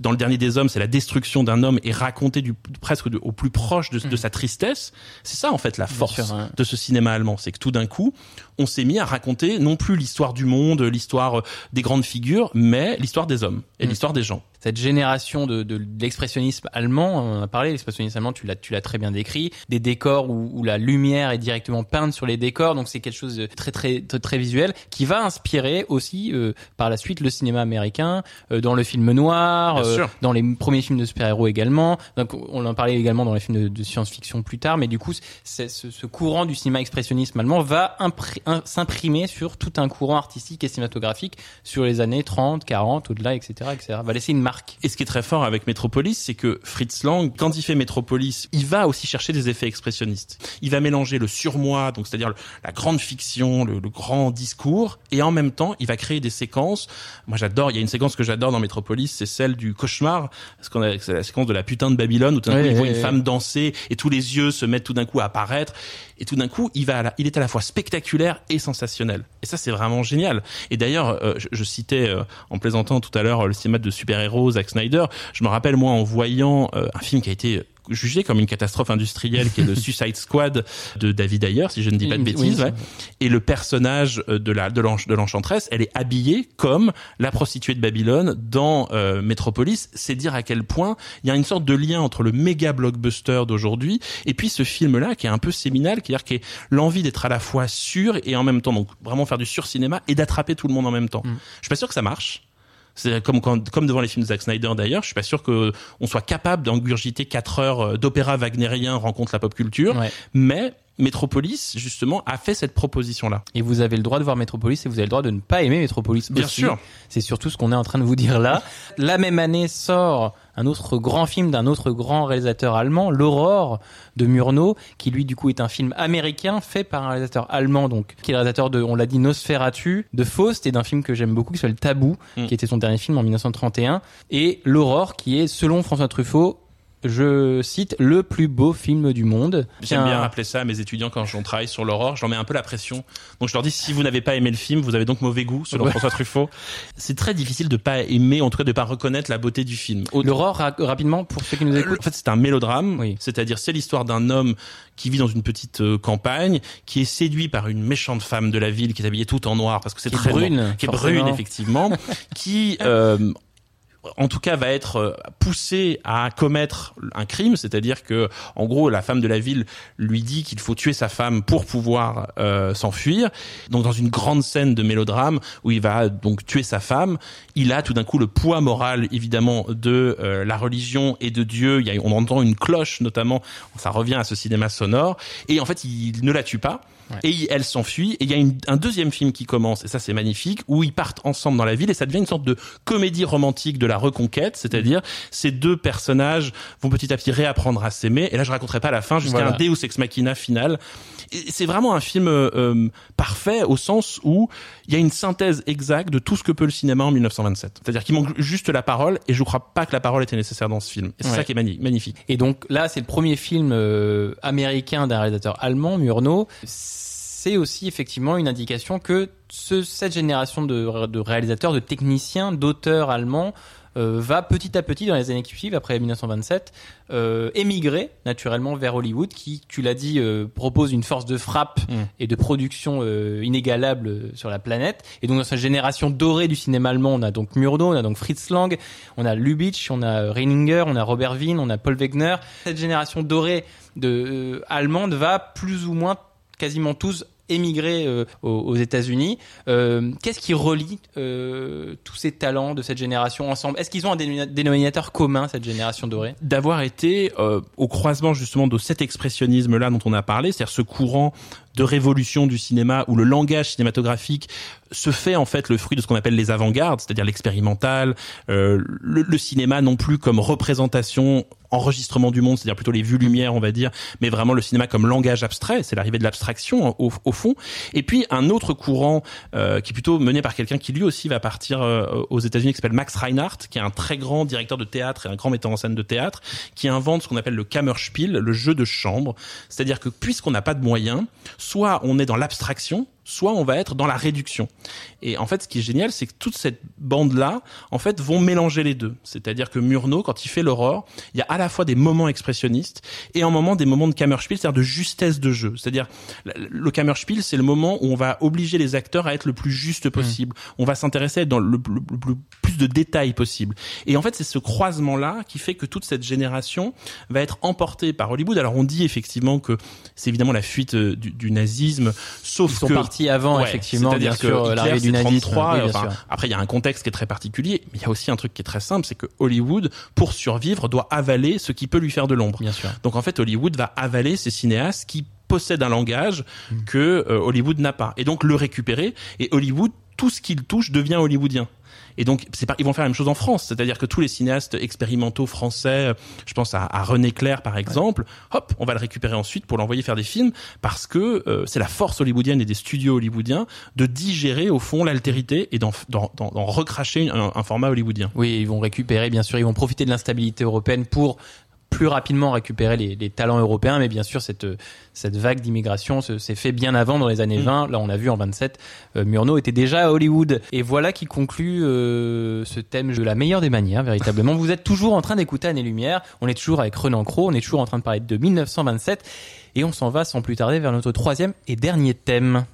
dans le dernier des hommes, c'est la destruction d'un homme et raconté du presque de- au plus proche de, de sa tristesse. C'est ça en fait la force sûr, hein. de ce cinéma allemand, c'est que tout d'un coup, on s'est mis à raconter non plus l'histoire du monde, l'histoire des grandes figures, mais l'histoire des hommes et Mm. l'histoire des gens. Cette génération de, de, de l'expressionnisme allemand, on en a parlé, l'expressionnisme allemand, tu l'as, tu l'as très bien décrit, des décors où, où la lumière est directement peinte sur les décors, donc c'est quelque chose de très très très, très visuel qui va inspirer aussi euh, par la suite le cinéma américain, euh, dans le film noir, euh, dans les premiers films de super-héros également. Donc on en parlait également dans les films de, de science-fiction plus tard, mais du coup c'est, ce, ce courant du cinéma expressionnisme allemand va impri- un- s'imprimer sur tout un courant artistique et cinématographique sur les années 30, 40, au-delà, etc., etc. Va laisser une marque. Et ce qui est très fort avec Metropolis, c'est que Fritz Lang, quand il fait Metropolis, il va aussi chercher des effets expressionnistes. Il va mélanger le surmoi, donc c'est-à-dire la grande fiction, le, le grand discours, et en même temps, il va créer des séquences. Moi, j'adore. Il y a une séquence que j'adore dans Metropolis, c'est celle du cauchemar, parce qu'on a c'est la séquence de la putain de Babylone où tout d'un Ouais, coup, il voit ouais, une femme danser et tous les yeux se mettent tout d'un coup à apparaître. Et tout d'un coup, il va, la- il est à la fois spectaculaire et sensationnel. Et ça, c'est vraiment génial. Et d'ailleurs, euh, je, je citais euh, en plaisantant tout à l'heure le cinéma de super-héros Zack Snyder. Je me rappelle moi en voyant euh, un film qui a été jugé comme une catastrophe industrielle qui est le Suicide Squad de David Ayer si je ne dis pas de Oui, bêtises oui. ouais. et le personnage euh, de la de l'ench- de l'enchanteresse elle est habillée comme la prostituée de Babylone dans euh, Metropolis c'est dire à quel point il y a une sorte de lien entre le méga blockbuster d'aujourd'hui et puis ce film là qui est un peu séminal qui est qui est l'envie d'être à la fois sûr et en même temps donc vraiment faire du surcinéma et d'attraper tout le monde en même temps Mm. je suis pas sûr que ça marche c'est comme quand, comme devant les films de Zack Snyder d'ailleurs, je suis pas sûr que on soit capable d'engurgiter quatre heures euh, d'opéra wagnérien rencontre la pop culture, Ouais. mais Metropolis justement a fait cette proposition là. Et vous avez le droit de voir Metropolis et vous avez le droit de ne pas aimer Metropolis Bien aussi. sûr. C'est surtout ce qu'on est en train de vous dire là. La même année sort un autre grand film d'un autre grand réalisateur allemand, L'Aurore de Murnau, qui lui du coup est un film américain fait par un réalisateur allemand, donc qui est le réalisateur de, on l'a dit, Nosferatu, de Faust et d'un film que j'aime beaucoup qui s'appelle Tabou, Mm. qui était son dernier film en 1931, et L'Aurore qui est, selon François Truffaut, je cite, le plus beau film du monde. J'aime bien rappeler ça à mes étudiants quand j'en travaille sur l'aurore, je leur mets un peu la pression. Donc je leur dis si vous n'avez pas aimé le film, vous avez donc mauvais goût selon Ouais. François Truffaut. C'est très difficile de pas aimer, en tout cas de pas reconnaître la beauté du film. Au- L'Aurore, ra- rapidement, pour ceux qui nous écoutent. En fait, c'est un mélodrame, Oui. c'est-à-dire c'est l'histoire d'un homme qui vit dans une petite euh, campagne, qui est séduit par une méchante femme de la ville qui est habillée tout en noir parce que c'est très brune, qui est brune effectivement, qui euh, en tout cas va être euh, poussé à commettre un crime, c'est-à-dire que en gros la femme de la ville lui dit qu'il faut tuer sa femme pour pouvoir euh, s'enfuir. Donc dans une grande scène de mélodrame où il va donc tuer sa femme, il a tout d'un coup le poids moral évidemment de euh, la religion et de Dieu. Il y a, on entend une cloche notamment, ça revient à ce cinéma sonore et en fait il ne la tue pas. Ouais. Et il- elle s'enfuit. Et il y a une- un deuxième film qui commence, et ça c'est magnifique, où ils partent ensemble dans la ville, et ça devient une sorte de comédie romantique de la reconquête, c'est-à-dire ces deux personnages vont petit à petit réapprendre à s'aimer. Et là, je raconterai pas la fin jusqu'à Voilà. un Deus ex machina final. C'est vraiment un film euh, euh, parfait au sens où il y a une synthèse exacte de tout ce que peut le cinéma en 1927. C'est-à-dire qu'il manque juste la parole, et je crois pas que la parole était nécessaire dans ce film. Et c'est Ouais. ça qui est magnifique. Et donc là, c'est le premier film euh, américain d'un réalisateur allemand, Murnau. C'est aussi effectivement une indication que ce, cette génération de, de réalisateurs, de techniciens, d'auteurs allemands euh, va petit à petit dans les années qui suivent, après 1927, euh, émigrer naturellement vers Hollywood, qui, tu l'as dit, euh, propose une force de frappe Mm. et de production inégalable sur la planète. Et donc dans cette génération dorée du cinéma allemand, on a donc Murnau, on a donc Fritz Lang, on a Lubitsch, on a Reininger, on a Robert Wien, on a Paul Wegener. Cette génération dorée de allemande va plus ou moins quasiment tous émigrer euh, aux, États-Unis. Euh, Qu'est-ce qui relie euh, tous ces talents de cette génération ensemble? Est-ce qu'ils ont un dénomina- dénominateur commun cette génération dorée? D'avoir été euh, au croisement justement de cet expressionnisme-là dont on a parlé, c'est-à-dire ce courant de révolution du cinéma où le langage cinématographique se fait en fait le fruit de ce qu'on appelle les avant-gardes, c'est-à-dire l'expérimental, euh, le, le cinéma non plus comme représentation, enregistrement du monde, c'est-à-dire plutôt les vues lumière, on va dire, mais vraiment le cinéma comme langage abstrait, c'est l'arrivée de l'abstraction au, au fond. Et puis un autre courant euh, qui est plutôt mené par quelqu'un qui lui aussi va partir euh, aux États-Unis, qui s'appelle Max Reinhardt, qui est un très grand directeur de théâtre et un grand metteur en scène de théâtre, qui invente ce qu'on appelle le Kammerspiel, le jeu de chambre. C'est-à-dire que puisqu'on n'a pas de moyens, soit on est dans l'abstraction, soit on va être dans la réduction. Et en fait, ce qui est génial, c'est que toute cette bande-là, en fait, vont mélanger les deux. C'est-à-dire que Murnau, quand il fait l'aurore, il y a à la fois des moments expressionnistes et en moment des moments de Kammerspiel, c'est-à-dire de justesse de jeu. C'est-à-dire le- Kammerspiel, c'est le moment où on va obliger les acteurs à être le plus juste possible. On va s'intéresser à être dans le, le- le- le plus de détails possible. Et en fait, c'est ce croisement-là qui fait que toute cette génération va être emportée par Hollywood. Alors, on dit effectivement que c'est évidemment la fuite euh, du, du nazisme, sauf Ils sont que partis avant, Ouais, effectivement, c'est-à-dire bien que sûr, l'arrivée du nazisme. 33, Oui, bien enfin, sûr. après, il y a un contexte qui est très particulier, mais il y a aussi un truc qui est très simple, c'est que Hollywood, pour survivre, doit avaler ce qui peut lui faire de l'ombre. Bien sûr. Donc en fait, Hollywood va avaler ces cinéastes qui possèdent un langage que euh, Hollywood n'a pas, et donc le récupérer. Et Hollywood, tout ce qu'il touche devient hollywoodien. Et donc, c'est pas, ils vont faire la même chose en France, c'est-à-dire que tous les cinéastes expérimentaux français, je pense à, René Clair par exemple, hop, on va le récupérer ensuite pour l'envoyer faire des films parce que euh, c'est la force hollywoodienne et des studios hollywoodiens de digérer au fond l'altérité et d'en recracher un, un format hollywoodien. Oui, ils vont récupérer, bien sûr, ils vont profiter de l'instabilité européenne pour plus rapidement récupérer les, les talents européens, mais bien sûr cette cette vague d'immigration se- s'est fait bien avant dans les années Mm. 20. Là, on a vu en 27, euh, Murnau était déjà à Hollywood. Et voilà qui conclut euh, ce thème de la meilleure des manières, véritablement. Vous êtes toujours en train d'écouter Année Lumière. On est toujours avec Renan Cro. On est toujours en train de parler de 1927, et on s'en va sans plus tarder vers notre troisième et dernier thème.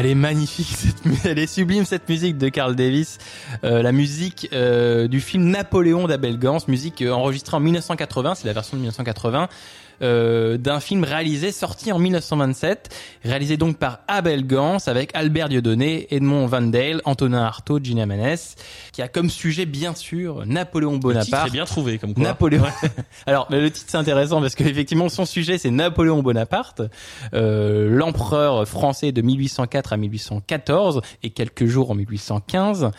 Elle est magnifique, cette, elle est sublime cette musique de Carl Davis, Euh, la musique euh, du film Napoléon d'Abel Gans, musique euh, enregistrée en 1980, c'est la version de 1980, euh, d'un film réalisé, sorti en 1927, réalisé donc par Abel Gans avec Albert Dieudonné, Edmond Van Dale, Antonin Artaud, Gina Manès, qui a comme sujet bien sûr Napoléon Bonaparte. est bien trouvé, comme quoi. Napoléon. Alors mais le titre c'est intéressant parce qu'effectivement son sujet c'est Napoléon Bonaparte, euh, l'empereur français de 1804 à 1814 et quelques jours en 1815.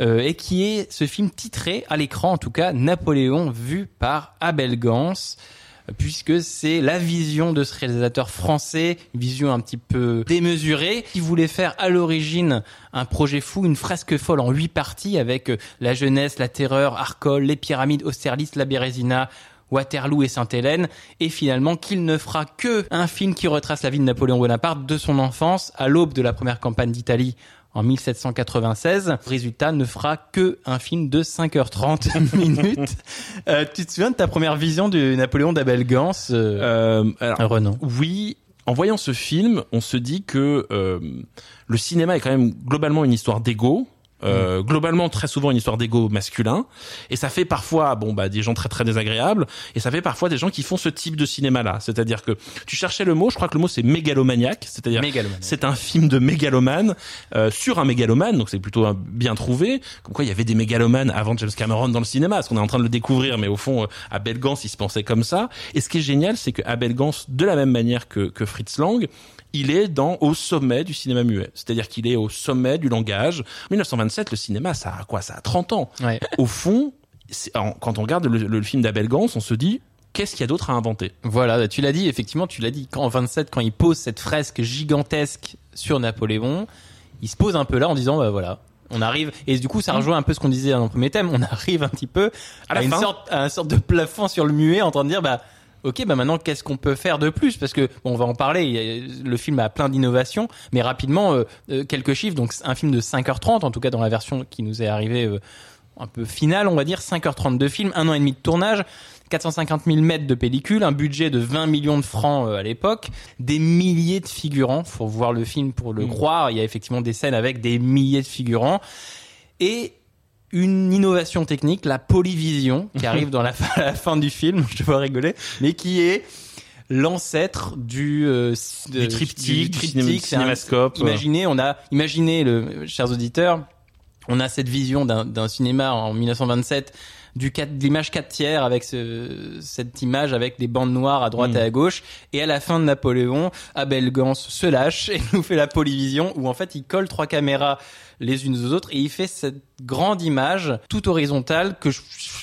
euh, et qui est ce film titré à l'écran en tout cas Napoléon vu par Abel Gans euh, puisque c'est la vision de ce réalisateur français, une vision un petit peu démesurée, qui voulait faire à l'origine un projet fou, une fresque folle en huit parties avec euh, la jeunesse, la terreur, Arcole, les pyramides, Austerlitz, la Bérésina, Waterloo et Sainte-Hélène, et finalement qu'il ne fera que un film qui retrace la vie de Napoléon Bonaparte de son enfance à l'aube de la première campagne d'Italie en 1796. Résultat, ne fera que un film de 5h30 minutes. Euh, tu te souviens de ta première vision du Napoléon d'Abel Gans, euh, Euh, alors, Renan oui, en voyant ce film, on se dit que euh, le cinéma est quand même globalement une histoire d'ego. Euh, globalement très souvent une histoire d'ego masculin. Et ça fait parfois bon bah des gens très très désagréables. Et ça fait parfois des gens qui font ce type de cinéma là c'est-à-dire que tu cherchais le mot je crois que le mot c'est mégalomaniaque. C'est-à-dire c'est un film de mégalomane euh, sur un mégalomane. Donc c'est plutôt un- bien trouvé. Comme quoi il y avait des mégalomanes avant James Cameron dans le cinéma. Parce qu'on est en train de le découvrir. Mais au fond euh, Abel Gans il se pensait comme ça. Et ce qui est génial c'est que Abel Gans de la même manière que, que Fritz Lang il est dans au sommet du cinéma muet. C'est-à-dire qu'il est au sommet du langage 1927 le cinéma ça a quoi? Ça a 30 ans Ouais. au fond en- quand on regarde le, le film d'Abel Gans on se dit qu'est-ce qu'il y a d'autre à inventer? Voilà, tu l'as dit, effectivement, tu l'as dit. Quand en 27, quand il pose cette fresque gigantesque sur Napoléon, il se pose un peu là en disant, bah voilà, on arrive. Et du coup, ça rejoint un peu ce qu'on disait dans le premier thème. On arrive un petit peu À une sorte, à un sorte de plafond sur le muet, en train de dire, bah. Ok, bah maintenant qu'est-ce qu'on peut faire de plus? Parce que bon, on va en parler. Le film a plein d'innovations, mais rapidement euh, euh, quelques chiffres. Donc un film de 5h30, en tout cas dans la version qui nous est arrivée euh, un peu finale, on va dire 5h30 de film, un an et demi de tournage, 450 000 mètres de pellicule, un budget de 20 millions de francs euh, à l'époque, des milliers de figurants. Faut voir le film pour le croire. Il y a effectivement des scènes avec des milliers de figurants et une innovation technique, la polyvision, qui arrive dans la fin, à la fin du film. Je vois rigoler, mais qui est l'ancêtre du, euh, de- Du triptyque, du un- cinémascope. Imaginez, on a, imaginez le, chers auditeurs, on a cette vision d'un d'un cinéma en 1927 du 4, de l'image 4 tiers avec ce, cette image avec des bandes noires à droite Mm. et à gauche et à la fin de Napoléon Abel Gans se lâche et nous fait la polyvision où en fait il colle trois caméras les unes aux autres et il fait cette grande image toute horizontale que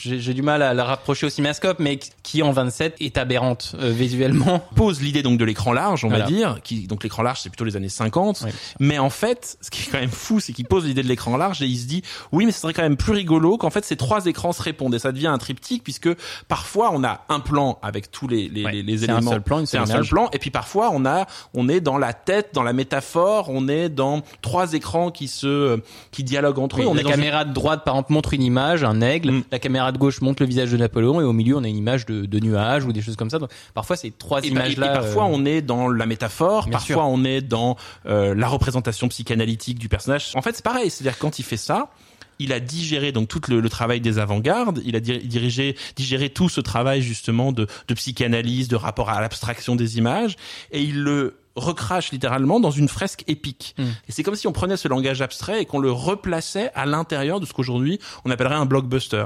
j'ai du mal à la rapprocher au cinémascope mais qui en 27 est aberrante euh, visuellement pose l'idée donc de l'écran large, on Voilà. va dire, qui donc l'écran large c'est plutôt les années 50, Ouais. mais en fait, ce qui est quand même fou, c'est qu'il pose l'idée de l'écran large et il se dit oui, mais ce serait quand même plus rigolo qu'en fait ces trois écrans se répondent et ça devient un triptyque puisque parfois on a un plan avec tous les les, Ouais. les- les C'est un éléments, seul plan, c'est un seul plan et puis parfois on a on est dans la tête, dans la métaphore, on est dans trois écrans qui se qui dialoguent entre Oui, eux, on la une- caméra de droite, par exemple, montre une image, un aigle. Mm. La caméra de gauche montre le visage de Napoléon et au milieu, on a une image de, de nuage ou des choses comme ça. Donc, parfois, ces trois bah, images-là. parfois euh, on est dans la métaphore, parfois sûr. on est dans euh, la représentation psychanalytique du personnage. En fait, c'est pareil, c'est-à-dire quand il fait ça, il a digéré donc tout le, le travail des avant-gardes, il a di- dirigé, digéré tout ce travail justement de, de psychanalyse, de rapport à l'abstraction des images, et il le recrache littéralement dans une fresque épique. Mm. Et c'est comme si on prenait ce langage abstrait et qu'on le replaçait à l'intérieur de ce qu'aujourd'hui on appellerait un blockbuster.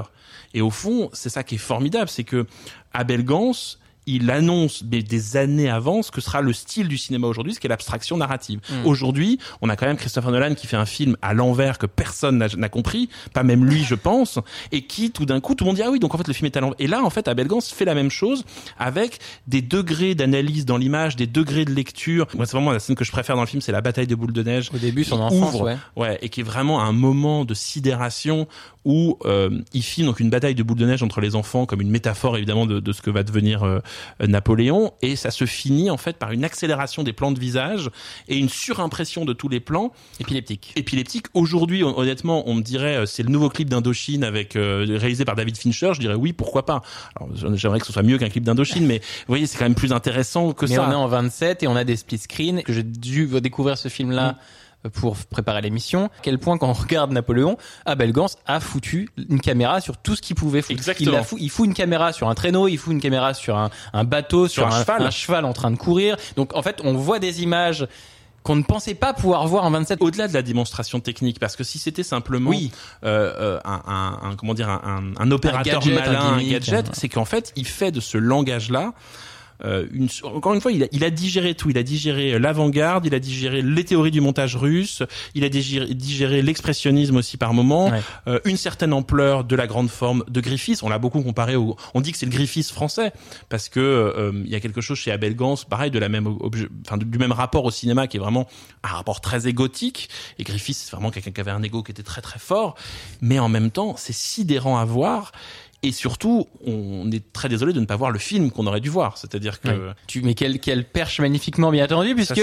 Et au fond, c'est ça qui est formidable, c'est que Abel Gans, il annonce mais des années avant ce que sera le style du cinéma aujourd'hui, ce qui est l'abstraction narrative. Mm. Aujourd'hui, on a quand même Christopher Nolan qui fait un film à l'envers que personne n'a- compris, pas même lui, je pense, et qui tout d'un coup tout le monde dit ah oui donc en fait le film est à l'envers. Et là en fait Abel Gans fait la même chose avec des degrés d'analyse dans l'image, des degrés de lecture. Moi c'est vraiment la scène que je préfère dans le film, c'est la bataille de boules de neige. Au début, son enfance, ouvre, ouais. ouais, et qui est vraiment un moment de sidération où euh, il filme donc une bataille de boules de neige entre les enfants comme une métaphore évidemment de, de ce que va devenir euh, Napoléon et ça se finit en fait par une accélération des plans de visage et une surimpression de tous les plans Épileptique. épileptique. Aujourd'hui, hon- honnêtement, on me dirait euh, c'est le nouveau clip d'Indochine avec euh, réalisé par David Fincher. Je dirais oui, pourquoi pas. J'aimerais que ce soit mieux qu'un clip d'Indochine, mais vous voyez, c'est quand même plus intéressant que Mais ça. on est en 27 et on a des split screens que j'ai dû découvrir ce film-là. Mm. Pour préparer l'émission, à quel point quand on regarde Napoléon, Abel Gans a foutu une caméra sur tout ce qu'il pouvait foutre. Exactement. Il, il fout une caméra sur un traîneau, il fout une caméra sur un, un bateau, sur, un cheval. un cheval en train de courir. Donc en fait, on voit des images qu'on ne pensait pas pouvoir voir en 27. Au-delà de la démonstration technique, parce que si c'était simplement Oui. euh, euh, un, un- un- comment dire un, un- opérateur gadget, malin, un, gimmick, gadget, un- c'est qu'en fait il fait de ce langage-là une, encore une fois, il a, il a digéré tout. Il a digéré l'avant-garde, il a digéré les théories du montage russe, il a digéré, digéré l'expressionnisme aussi par moment, Ouais. euh, une certaine ampleur de la grande forme de Griffiths. On l'a beaucoup comparé au. On dit que c'est le Griffiths français parce que euh, il y a quelque chose chez Abel Gans, pareil, de la même objet, enfin du même rapport au cinéma qui est vraiment un rapport très égotique. Et Griffiths, c'est vraiment quelqu'un qui avait un ego qui était très très fort, mais en même temps, c'est sidérant à voir. Et surtout, on est très désolé de ne pas voir le film qu'on aurait dû voir. C'est-à-dire que Ouais. Tu, mais quelle, quelle perche magnifiquement bien attendue, puisque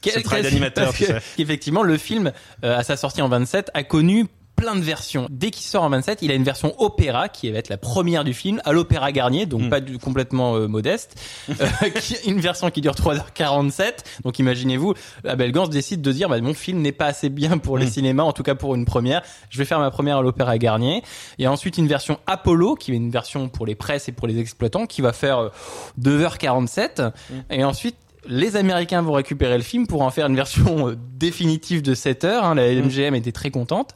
quel- travail d'animateur. Effectivement, le film, euh, à sa sortie en 27, a connu plein de versions. Dès qu'il sort en 27, il a une version opéra qui va être la première du film à l'Opéra Garnier, donc Mm. pas du, complètement euh, modeste. Euh, qui- une version qui dure 3h47. Donc imaginez-vous, Abel Gance décide de dire bah, mon film n'est pas assez bien pour les Mm. cinémas, en tout cas pour une première. Je vais faire ma première à l'Opéra Garnier. Et ensuite une version Apollo qui est une version pour les presses et pour les exploitants qui va faire euh, 2h47. Mm. Et ensuite les Américains vont récupérer le film pour en faire une version euh, définitive de 7 heures. hein. La MGM était très contente.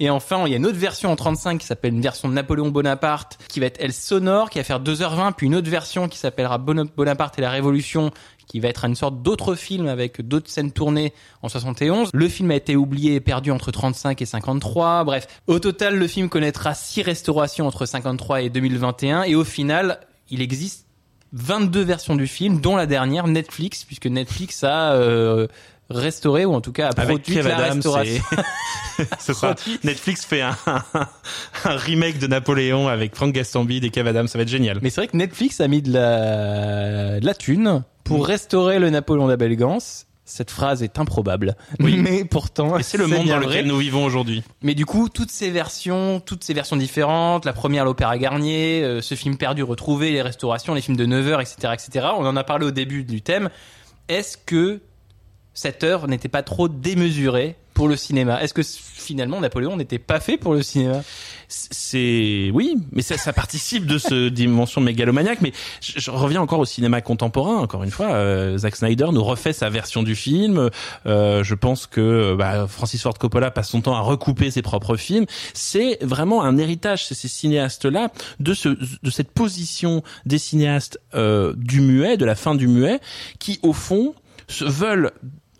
Et enfin, il y a une autre version en 35 qui s'appelle une version de Napoléon Bonaparte, qui va être elle sonore, qui va faire 2h20, puis une autre version qui s'appellera Bonaparte et la Révolution, qui va être une sorte d'autre film avec d'autres scènes tournées en 71. Le film a été oublié et perdu entre 35 et 53. Bref, au total, le film connaîtra 6 restaurations entre 53 et 2021. Et au final, il existe 22 versions du film, dont la dernière Netflix, puisque Netflix a euh, restauré ou en tout cas a avec produit la restauration. Netflix fait un, un remake de Napoléon avec Frank Gastambide et Kev Adams. Ça va être génial. Mais c'est vrai que Netflix a mis de la, de la thune pour restaurer le Napoléon d'Abel Gance. Cette phrase est improbable. Oui. Mais pourtant, c'est le monde dans vrai. lequel nous vivons aujourd'hui. Mais du coup, toutes ces versions, toutes ces versions différentes, la première l'Opéra Garnier, euh, ce film perdu retrouvé, les restaurations, les films de 9 heures, etc., etc. On en a parlé au début du thème. Est-ce que cette heure n'était pas trop démesurée pour le cinéma Est-ce que finalement Napoléon n'était pas fait pour le cinéma? C'est oui, mais ça, ça participe de ce dimension mégalomaniaque. Mais je, je reviens encore au cinéma contemporain. Encore une fois, euh, Zack Snyder nous refait sa version du film. Euh, je pense que bah, Francis Ford Coppola passe son temps à recouper ses propres films. C'est vraiment un héritage chez ces cinéastes-là de ce de cette position des cinéastes euh, du muet, de la fin du muet, qui au fond se veulent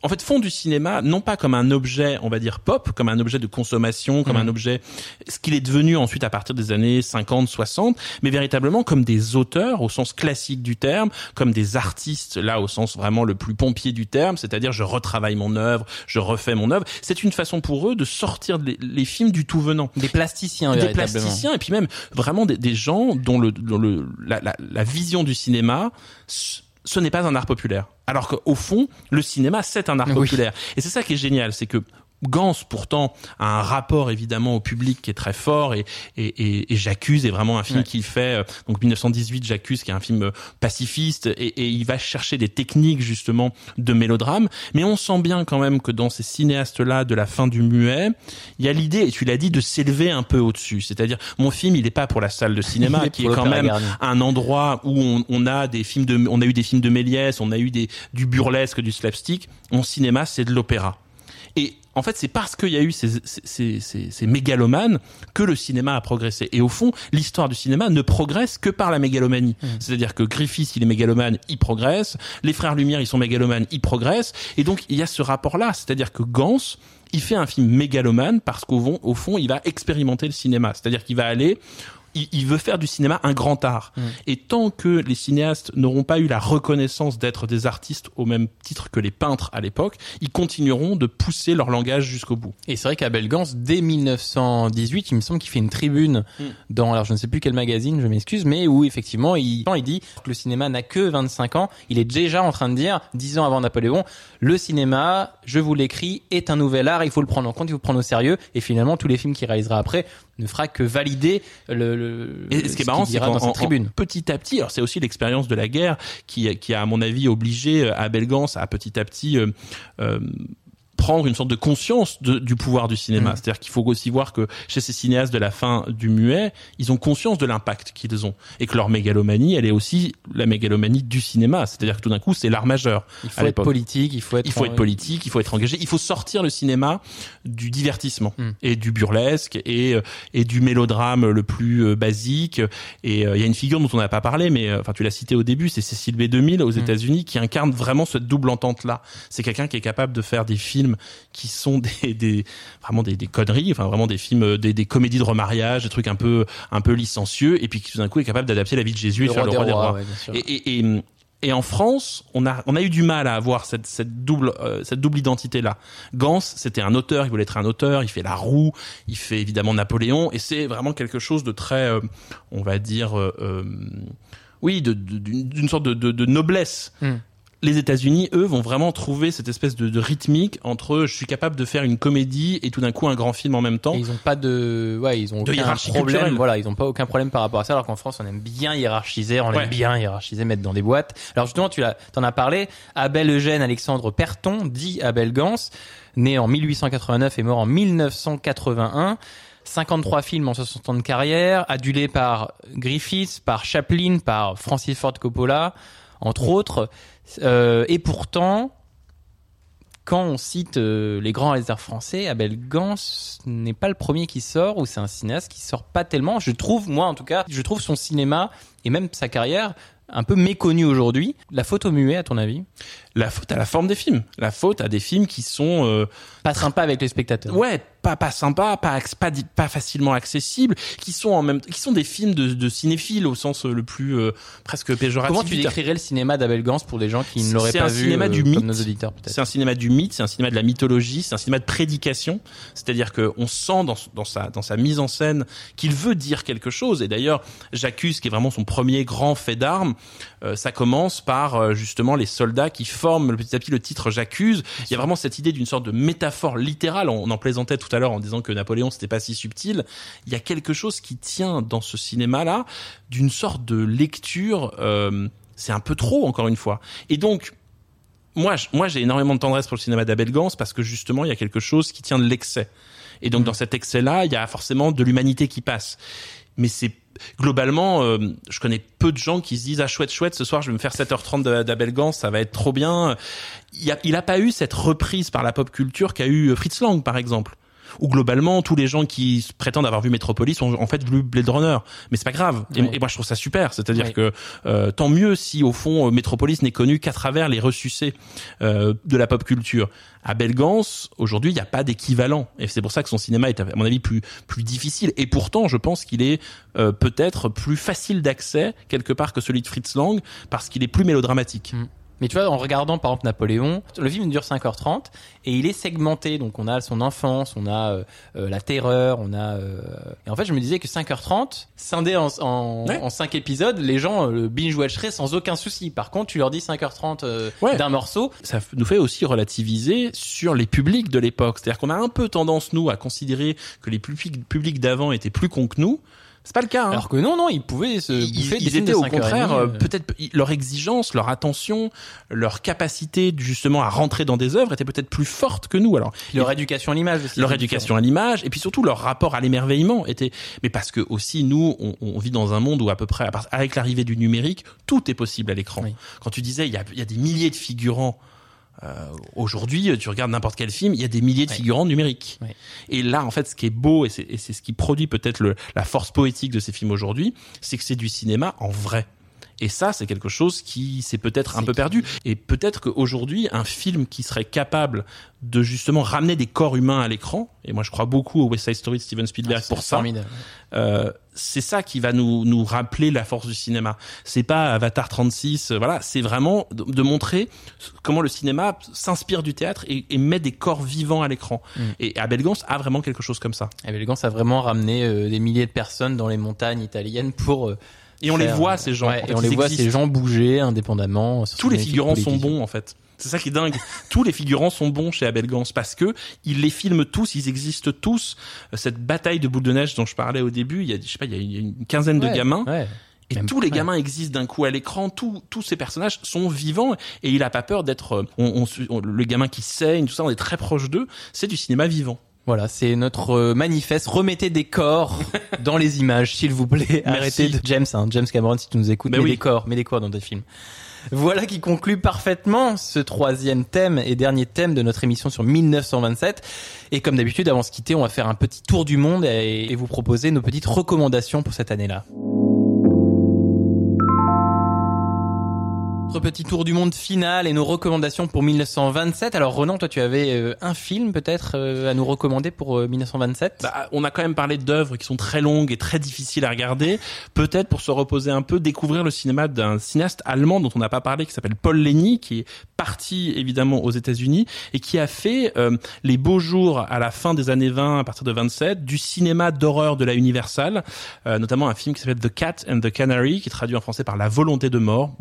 en fait, font du cinéma non pas comme un objet, on va dire pop, comme un objet de consommation, comme Mhm. un objet, ce qu'il est devenu ensuite à partir des années 50, 60, mais véritablement comme des auteurs au sens classique du terme, comme des artistes là au sens vraiment le plus pompier du terme, c'est-à-dire je retravaille mon œuvre, je refais mon œuvre. C'est une façon pour eux de sortir les, les films du tout venant Des plasticiens, des plasticiens et puis même vraiment des, des gens dont le, dont le la, la, la vision du cinéma ce n'est pas un art populaire. Alors qu'au fond, le cinéma, c'est un art Oui. populaire. Et c'est ça qui est génial, c'est que Gans, pourtant, a un rapport évidemment au public qui est très fort et, et, et, et J'accuse est vraiment un film Ouais. qu'il fait, euh, donc 1918, J'accuse, qui est un film euh, pacifiste et, et il va chercher des techniques justement de mélodrame. Mais on sent bien quand même que dans ces cinéastes-là de la fin du muet, il y a l'idée, et tu l'as dit, de s'élever un peu au-dessus. C'est-à-dire, mon film, il n'est pas pour la salle de cinéma, est qui est quand même un endroit où on, on a des films de, on a eu des films de Méliès, on a eu des, du burlesque, du slapstick. Mon cinéma, c'est de l'opéra. Et en fait, c'est parce qu'il y a eu ces, ces, ces, ces- ces mégalomanes que le cinéma a progressé. Et au fond, l'histoire du cinéma ne progresse que par la mégalomanie. C'est-à-dire que Griffith, il est mégalomane, il progresse. Les frères Lumière, ils sont mégalomanes, ils progressent. Et donc, il y a ce rapport-là. C'est-à-dire que Gans, il fait un film mégalomane parce qu'au fond, au fond, il va expérimenter le cinéma. C'est-à-dire qu'il va aller il, il veut faire du cinéma un grand art. Et tant que les cinéastes n'auront pas eu la reconnaissance d'être des artistes au même titre que les peintres à l'époque, ils continueront de pousser leur langage jusqu'au bout. Et c'est vrai qu'Abel Gance, dès 1918, il me semble qu'il fait une tribune Hmm. dans, alors je ne sais plus quel magazine, je m'excuse, mais où effectivement, il, il dit que le cinéma n'a que 25 ans. Il est déjà en train de dire, 10 ans avant Napoléon, le cinéma, je vous l'écris, est un nouvel art, il faut le prendre en compte, il faut le prendre au sérieux. Et finalement, tous les films qu'il réalisera après ne fera que valider le, le Et ce qui est marrant, c'est qu'en dans sa en- tribune. petit à petit, alors c'est aussi l'expérience de la guerre qui, qui a, à mon avis, obligé euh, Abel Gans à petit à petit euh, euh, prendre une sorte de conscience de- du pouvoir du cinéma. Mm. C'est-à-dire qu'il faut aussi voir que chez ces cinéastes de la fin du muet, ils ont conscience de l'impact qu'ils ont et que leur mégalomanie, elle est aussi la mégalomanie du cinéma. C'est-à-dire que tout d'un coup, c'est l'art majeur. Il faut être politique, il faut être, Il faut être politique, il faut être engagé, il faut sortir le cinéma du divertissement Mm. et du burlesque et euh, et du mélodrame le plus euh, basique. Et euh, il y a une figure dont on n'a pas parlé, mais enfin tu l'as cité au début, c'est Cécile B2000 aux Mm. États-Unis qui incarne vraiment cette double entente là. C'est quelqu'un qui est capable de faire des films qui sont des, des vraiment des, des conneries, enfin vraiment des films, euh, des, des comédies de remariage, des trucs un peu un peu licencieux, et puis qui tout d'un coup est capable d'adapter la vie de Jésus et Le de faire roi le roi des rois, ouais. Et, et, et, Et en France, on a on a eu du mal à avoir cette cette double euh, cette double identité là. Gans, c'était un auteur, il voulait être un auteur, il fait La Roue, il fait évidemment Napoléon, et c'est vraiment quelque chose de très, euh, on va dire, euh, oui, de- de- d'une sorte de, de, de noblesse. Hmm. Les États-Unis, eux, vont vraiment trouver cette espèce de, de rythmique entre je suis capable de faire une comédie et tout d'un coup un grand film en même temps. Et ils ont pas de, ouais, ils ont De aucun hiérarchie problème. culturelle. Voilà, ils ont pas aucun problème par rapport à ça. Alors qu'en France, on aime bien hiérarchiser, on Ouais. aime bien hiérarchiser, mettre dans des boîtes. Alors justement, tu l'as, t'en as parlé. Abel Eugène Alexandre Perton, dit Abel Gans, né en 1889 et mort en 1981. 53 films en 60 ans de carrière, adulé par Griffiths, par Chaplin, par Francis Ford Coppola, entre autres. Euh, et pourtant, quand on cite euh, les grands réalisateurs français, Abel Gans n'est pas le premier qui sort, ou c'est un cinéaste qui sort pas tellement. Je trouve, moi en tout cas, je trouve son cinéma et même sa carrière un peu méconnu aujourd'hui. La photo muet, à ton avis? La faute à la forme des films. La faute à des films qui sont euh, Pas sympa avec les spectateurs. ouais pas pas sympa pas pas facilement accessibles qui sont en même qui sont des films de, de cinéphiles au sens euh, le plus euh, presque péjoratif Comment tu décrirais le cinéma d'Abel Gans pour des gens qui ne l'auraient c'est pas un vu cinéma euh, du comme mythe. nos auditeurs peut-être c'est un cinéma du mythe c'est un cinéma de la mythologie c'est un cinéma de prédication c'est-à-dire que on sent dans, dans sa dans sa mise en scène qu'il veut dire quelque chose et d'ailleurs J'accuse qui est vraiment son premier grand fait d'armes ça commence par justement les soldats qui forment petit à petit le titre J'accuse. Il y a vraiment cette idée d'une sorte de métaphore littérale. On en plaisantait tout à l'heure en disant que Napoléon c'était pas si subtil. Il y a quelque chose qui tient dans ce cinéma là d'une sorte de lecture euh, c'est un peu trop encore une fois. Et donc moi, moi, j'ai énormément de tendresse pour le cinéma d'Abel Gans parce que justement, il y a quelque chose qui tient de l'excès. Et donc, dans cet excès-là, il y a forcément de l'humanité qui passe. Mais c'est globalement, euh, je connais peu de gens qui se disent ah chouette chouette, ce soir je vais me faire 7h30 de- d'Abel Gans, ça va être trop bien. Il a, il a pas eu cette reprise par la pop culture qu'a eu Fritz Lang par exemple. Ou globalement, tous les gens qui prétendent avoir vu Metropolis ont en fait vu Blade Runner. Mais c'est pas grave. Et, Ouais. et moi, je trouve ça super. C'est-à-dire Ouais. que euh, tant mieux si au fond euh, Metropolis n'est connu qu'à travers les ressucés euh, de la pop culture. Abel Gans, aujourd'hui, il n'y a pas d'équivalent. Et c'est pour ça que son cinéma est, à mon avis, plus plus difficile. Et pourtant, je pense qu'il est euh, peut-être plus facile d'accès quelque part que celui de Fritz Lang parce qu'il est plus mélodramatique. Mais tu vois, en regardant par exemple Napoléon, le film dure 5h30 et il est segmenté. Donc on a son enfance, on a euh, euh, la terreur, on a. euh, Et en fait, je me disais que 5h30, scindé en, en, Ouais. en 5 épisodes, les gens euh, le binge-watcheraient sans aucun souci. Par contre, tu leur dis 5h30 euh, Ouais. d'un morceau, ça nous fait aussi relativiser sur les publics de l'époque. C'est-à-dire qu'on a un peu tendance, nous, à considérer que les publics, publics d'avant étaient plus cons que nous. C'est pas le cas. Hein. alors que non, non, ils pouvaient se ils, bouffer des ils films étaient de au 5h30, contraire euh, euh, peut-être ils- leur exigence, leur attention, leur capacité justement à rentrer dans des œuvres était peut-être plus forte que nous. Alors leur éducation à l'image aussi. leur éducation à l'image et puis surtout leur rapport à l'émerveillement était mais parce que aussi nous on, on vit dans un monde où à peu près avec l'arrivée du numérique tout est possible à l'écran Oui. quand tu disais il y a, il y a des milliers de figurants aujourd'hui tu regardes n'importe quel film il y a des milliers de Ouais. figurants numériques Ouais. et là en fait ce qui est beau et c'est ce qui produit peut-être la force poétique de ces films aujourd'hui c'est que c'est du cinéma en vrai et ça, c'est quelque chose qui s'est peut-être un peu perdu. Et peut-être qu'aujourd'hui, un film qui serait capable de justement ramener des corps humains à l'écran, et moi je crois beaucoup au West Side Story de Steven Spielberg Ah, c'est pour ça, euh, c'est ça qui va nous, nous rappeler la force du cinéma. C'est pas Avatar 36, euh, voilà, c'est vraiment de, de montrer comment le cinéma s'inspire du théâtre et, et met des corps vivants à l'écran. Mm. Et Abel Gans a vraiment quelque chose comme ça. Abel Gans a vraiment ramené euh, des milliers de personnes dans les montagnes italiennes pour. euh, Et on les voit, ces gens. Ouais, En fait, et on les voit existent. ces gens bouger indépendamment. tous les figurants sont bons en fait. C'est ça qui est dingue. tous les figurants sont bons chez Abel Gans parce que ils les filment tous, ils existent tous. Euh, Cette bataille de boules de neige dont je parlais au début, il y a, je sais pas, il y a une quinzaine de gamins. ouais. Et Même- tous les gamins existent d'un coup à l'écran. Tous, tous ces personnages sont vivants et il a pas peur d'être. euh, On, on- le gamin qui saigne, tout ça, on est très proche d'eux. C'est du cinéma vivant. Voilà, c'est notre euh, manifeste. Remettez des corps dans les images, s'il vous plaît. Arrêtez de James, hein, James Cameron, si tu nous écoutes, Ben mets oui. des corps, mets des corps dans tes films. Voilà qui conclut parfaitement ce troisième thème et dernier thème de notre émission sur 1927. Et comme d'habitude, avant de se quitter, on va faire un petit tour du monde et, et vous proposer nos petites recommandations pour cette année-là. Notre petit tour du monde final et nos recommandations pour 1927. Alors Ronan, toi tu avais euh, un film peut-être euh, à nous recommander pour euh, 1927 Bah, on a quand même parlé d'œuvres qui sont très longues et très difficiles à regarder. Peut-être pour se reposer un peu, découvrir le cinéma d'un cinéaste allemand dont on n'a pas parlé, qui s'appelle Paul Leni, qui est parti évidemment aux États-Unis et qui a fait euh, les beaux jours à la fin des années 20, à partir de 27, du cinéma d'horreur de la Universal, euh, notamment un film qui s'appelle The Cat and the Canary, qui est traduit en français par La volonté de mort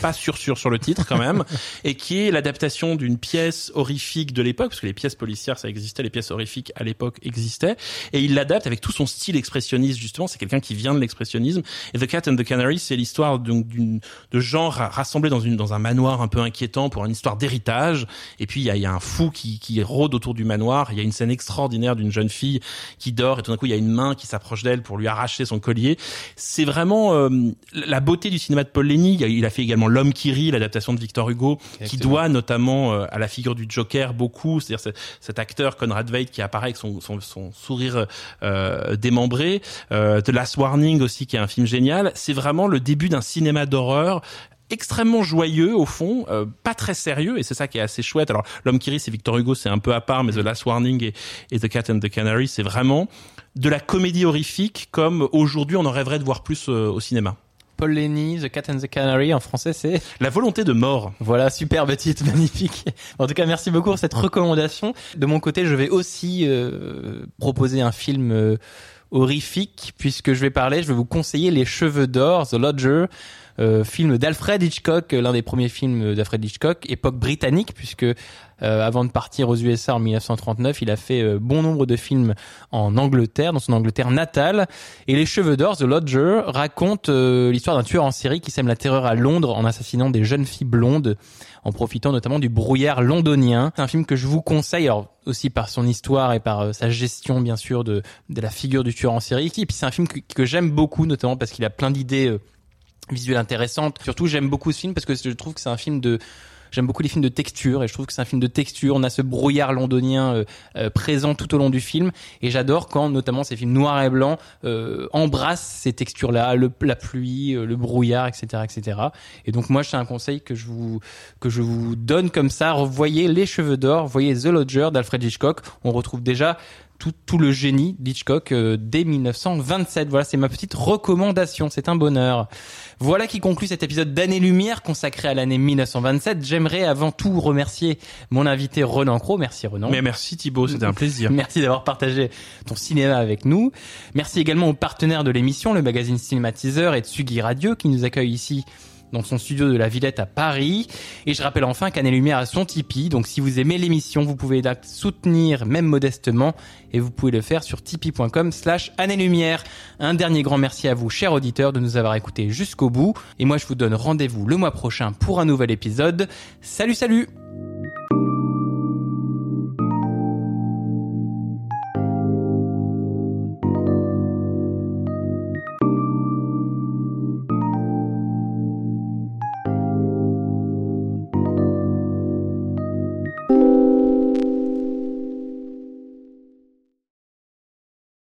pas sûr sûr sur le titre quand même, et qui est l'adaptation d'une pièce horrifique de l'époque, parce que les pièces policières ça existait, les pièces horrifiques à l'époque existaient, et il l'adapte avec tout son style expressionniste justement. C'est quelqu'un qui vient de l'expressionnisme. Et The Cat and the Canary, c'est l'histoire donc d'une de gens ra- rassemblés dans une dans un manoir un peu inquiétant pour une histoire d'héritage. Et puis il y a, y a un fou qui qui rôde autour du manoir. Il y a une scène extraordinaire d'une jeune fille qui dort et tout d'un coup il y a une main qui s'approche d'elle pour lui arracher son collier. C'est vraiment euh, la beauté du cinéma de Paul a- Il a fait également L'homme qui rit, l'adaptation de Victor Hugo, qui doit notamment euh, à la figure du Joker beaucoup, c'est-à-dire ce- cet acteur Conrad Veidt qui apparaît avec son, son, son sourire euh, démembré. Euh, The Last Warning aussi, qui est un film génial. C'est vraiment le début d'un cinéma d'horreur extrêmement joyeux au fond, euh, pas très sérieux et c'est ça qui est assez chouette. Alors l'homme qui rit c'est Victor Hugo, c'est un peu à part, mais The Last Warning et, et The Cat and the Canary c'est vraiment de la comédie horrifique comme aujourd'hui on en rêverait de voir plus euh, au cinéma. Paul Leni, The Cat and the Canary en français c'est La volonté de mort. Voilà, superbe titre, magnifique. En tout cas, merci beaucoup pour cette recommandation. De mon côté, je vais aussi euh, proposer un film euh, horrifique, puisque je vais parler, je vais vous conseiller Les Cheveux d'Or, The Lodger, euh, film d'Alfred Hitchcock, l'un des premiers films d'Alfred Hitchcock, époque britannique, puisque euh, avant de partir aux USA en 1939, il a fait euh, bon nombre de films en Angleterre, dans son Angleterre natale. Et Les Cheveux d'Or, The Lodger, raconte euh, l'histoire d'un tueur en série qui sème la terreur à Londres en assassinant des jeunes filles blondes, en profitant notamment du brouillard londonien. C'est un film que je vous conseille, alors aussi par son histoire et par euh, sa gestion bien sûr de, la figure du tueur en série. Et puis c'est un film que, j'aime beaucoup, notamment parce qu'il a plein d'idées visuelles intéressantes. Surtout j'aime beaucoup ce film parce que je trouve que c'est un film de J'aime beaucoup les films de texture et je trouve que c'est un film de texture. On a ce brouillard londonien euh, euh, présent tout au long du film et j'adore quand notamment ces films noirs et blancs euh, embrassent ces textures-là, la pluie, le brouillard, etc., etc. Et donc moi, c'est un conseil que je vous que je vous donne comme ça. Voyez Les Cheveux d'Or, voyez The Lodger d'Alfred Hitchcock. On retrouve déjà tout, tout le génie d'Hitchcock euh, dès 1927. Voilà, c'est ma petite recommandation. C'est un bonheur. Voilà qui conclut cet épisode d'Année Lumière consacré à l'année 1927. J'aimerais avant tout remercier mon invité Renan Cro. Merci Renan. Mais merci Thibaut, c'était un plaisir. Merci d'avoir partagé ton cinéma avec nous. Merci également aux partenaires de l'émission, le magazine Cinématiseur et Tsugi Radio qui nous accueille ici dans son studio de la Villette à Paris. Et je rappelle enfin qu'Année Lumière a son Tipeee. Donc si vous aimez l'émission, vous pouvez la soutenir même modestement et vous pouvez le faire sur tipeee.com slash Année Lumière. Un dernier grand merci à vous, chers auditeurs, de nous avoir écoutés jusqu'au bout. Et moi, je vous donne rendez-vous le mois prochain pour un nouvel épisode. Salut, salut!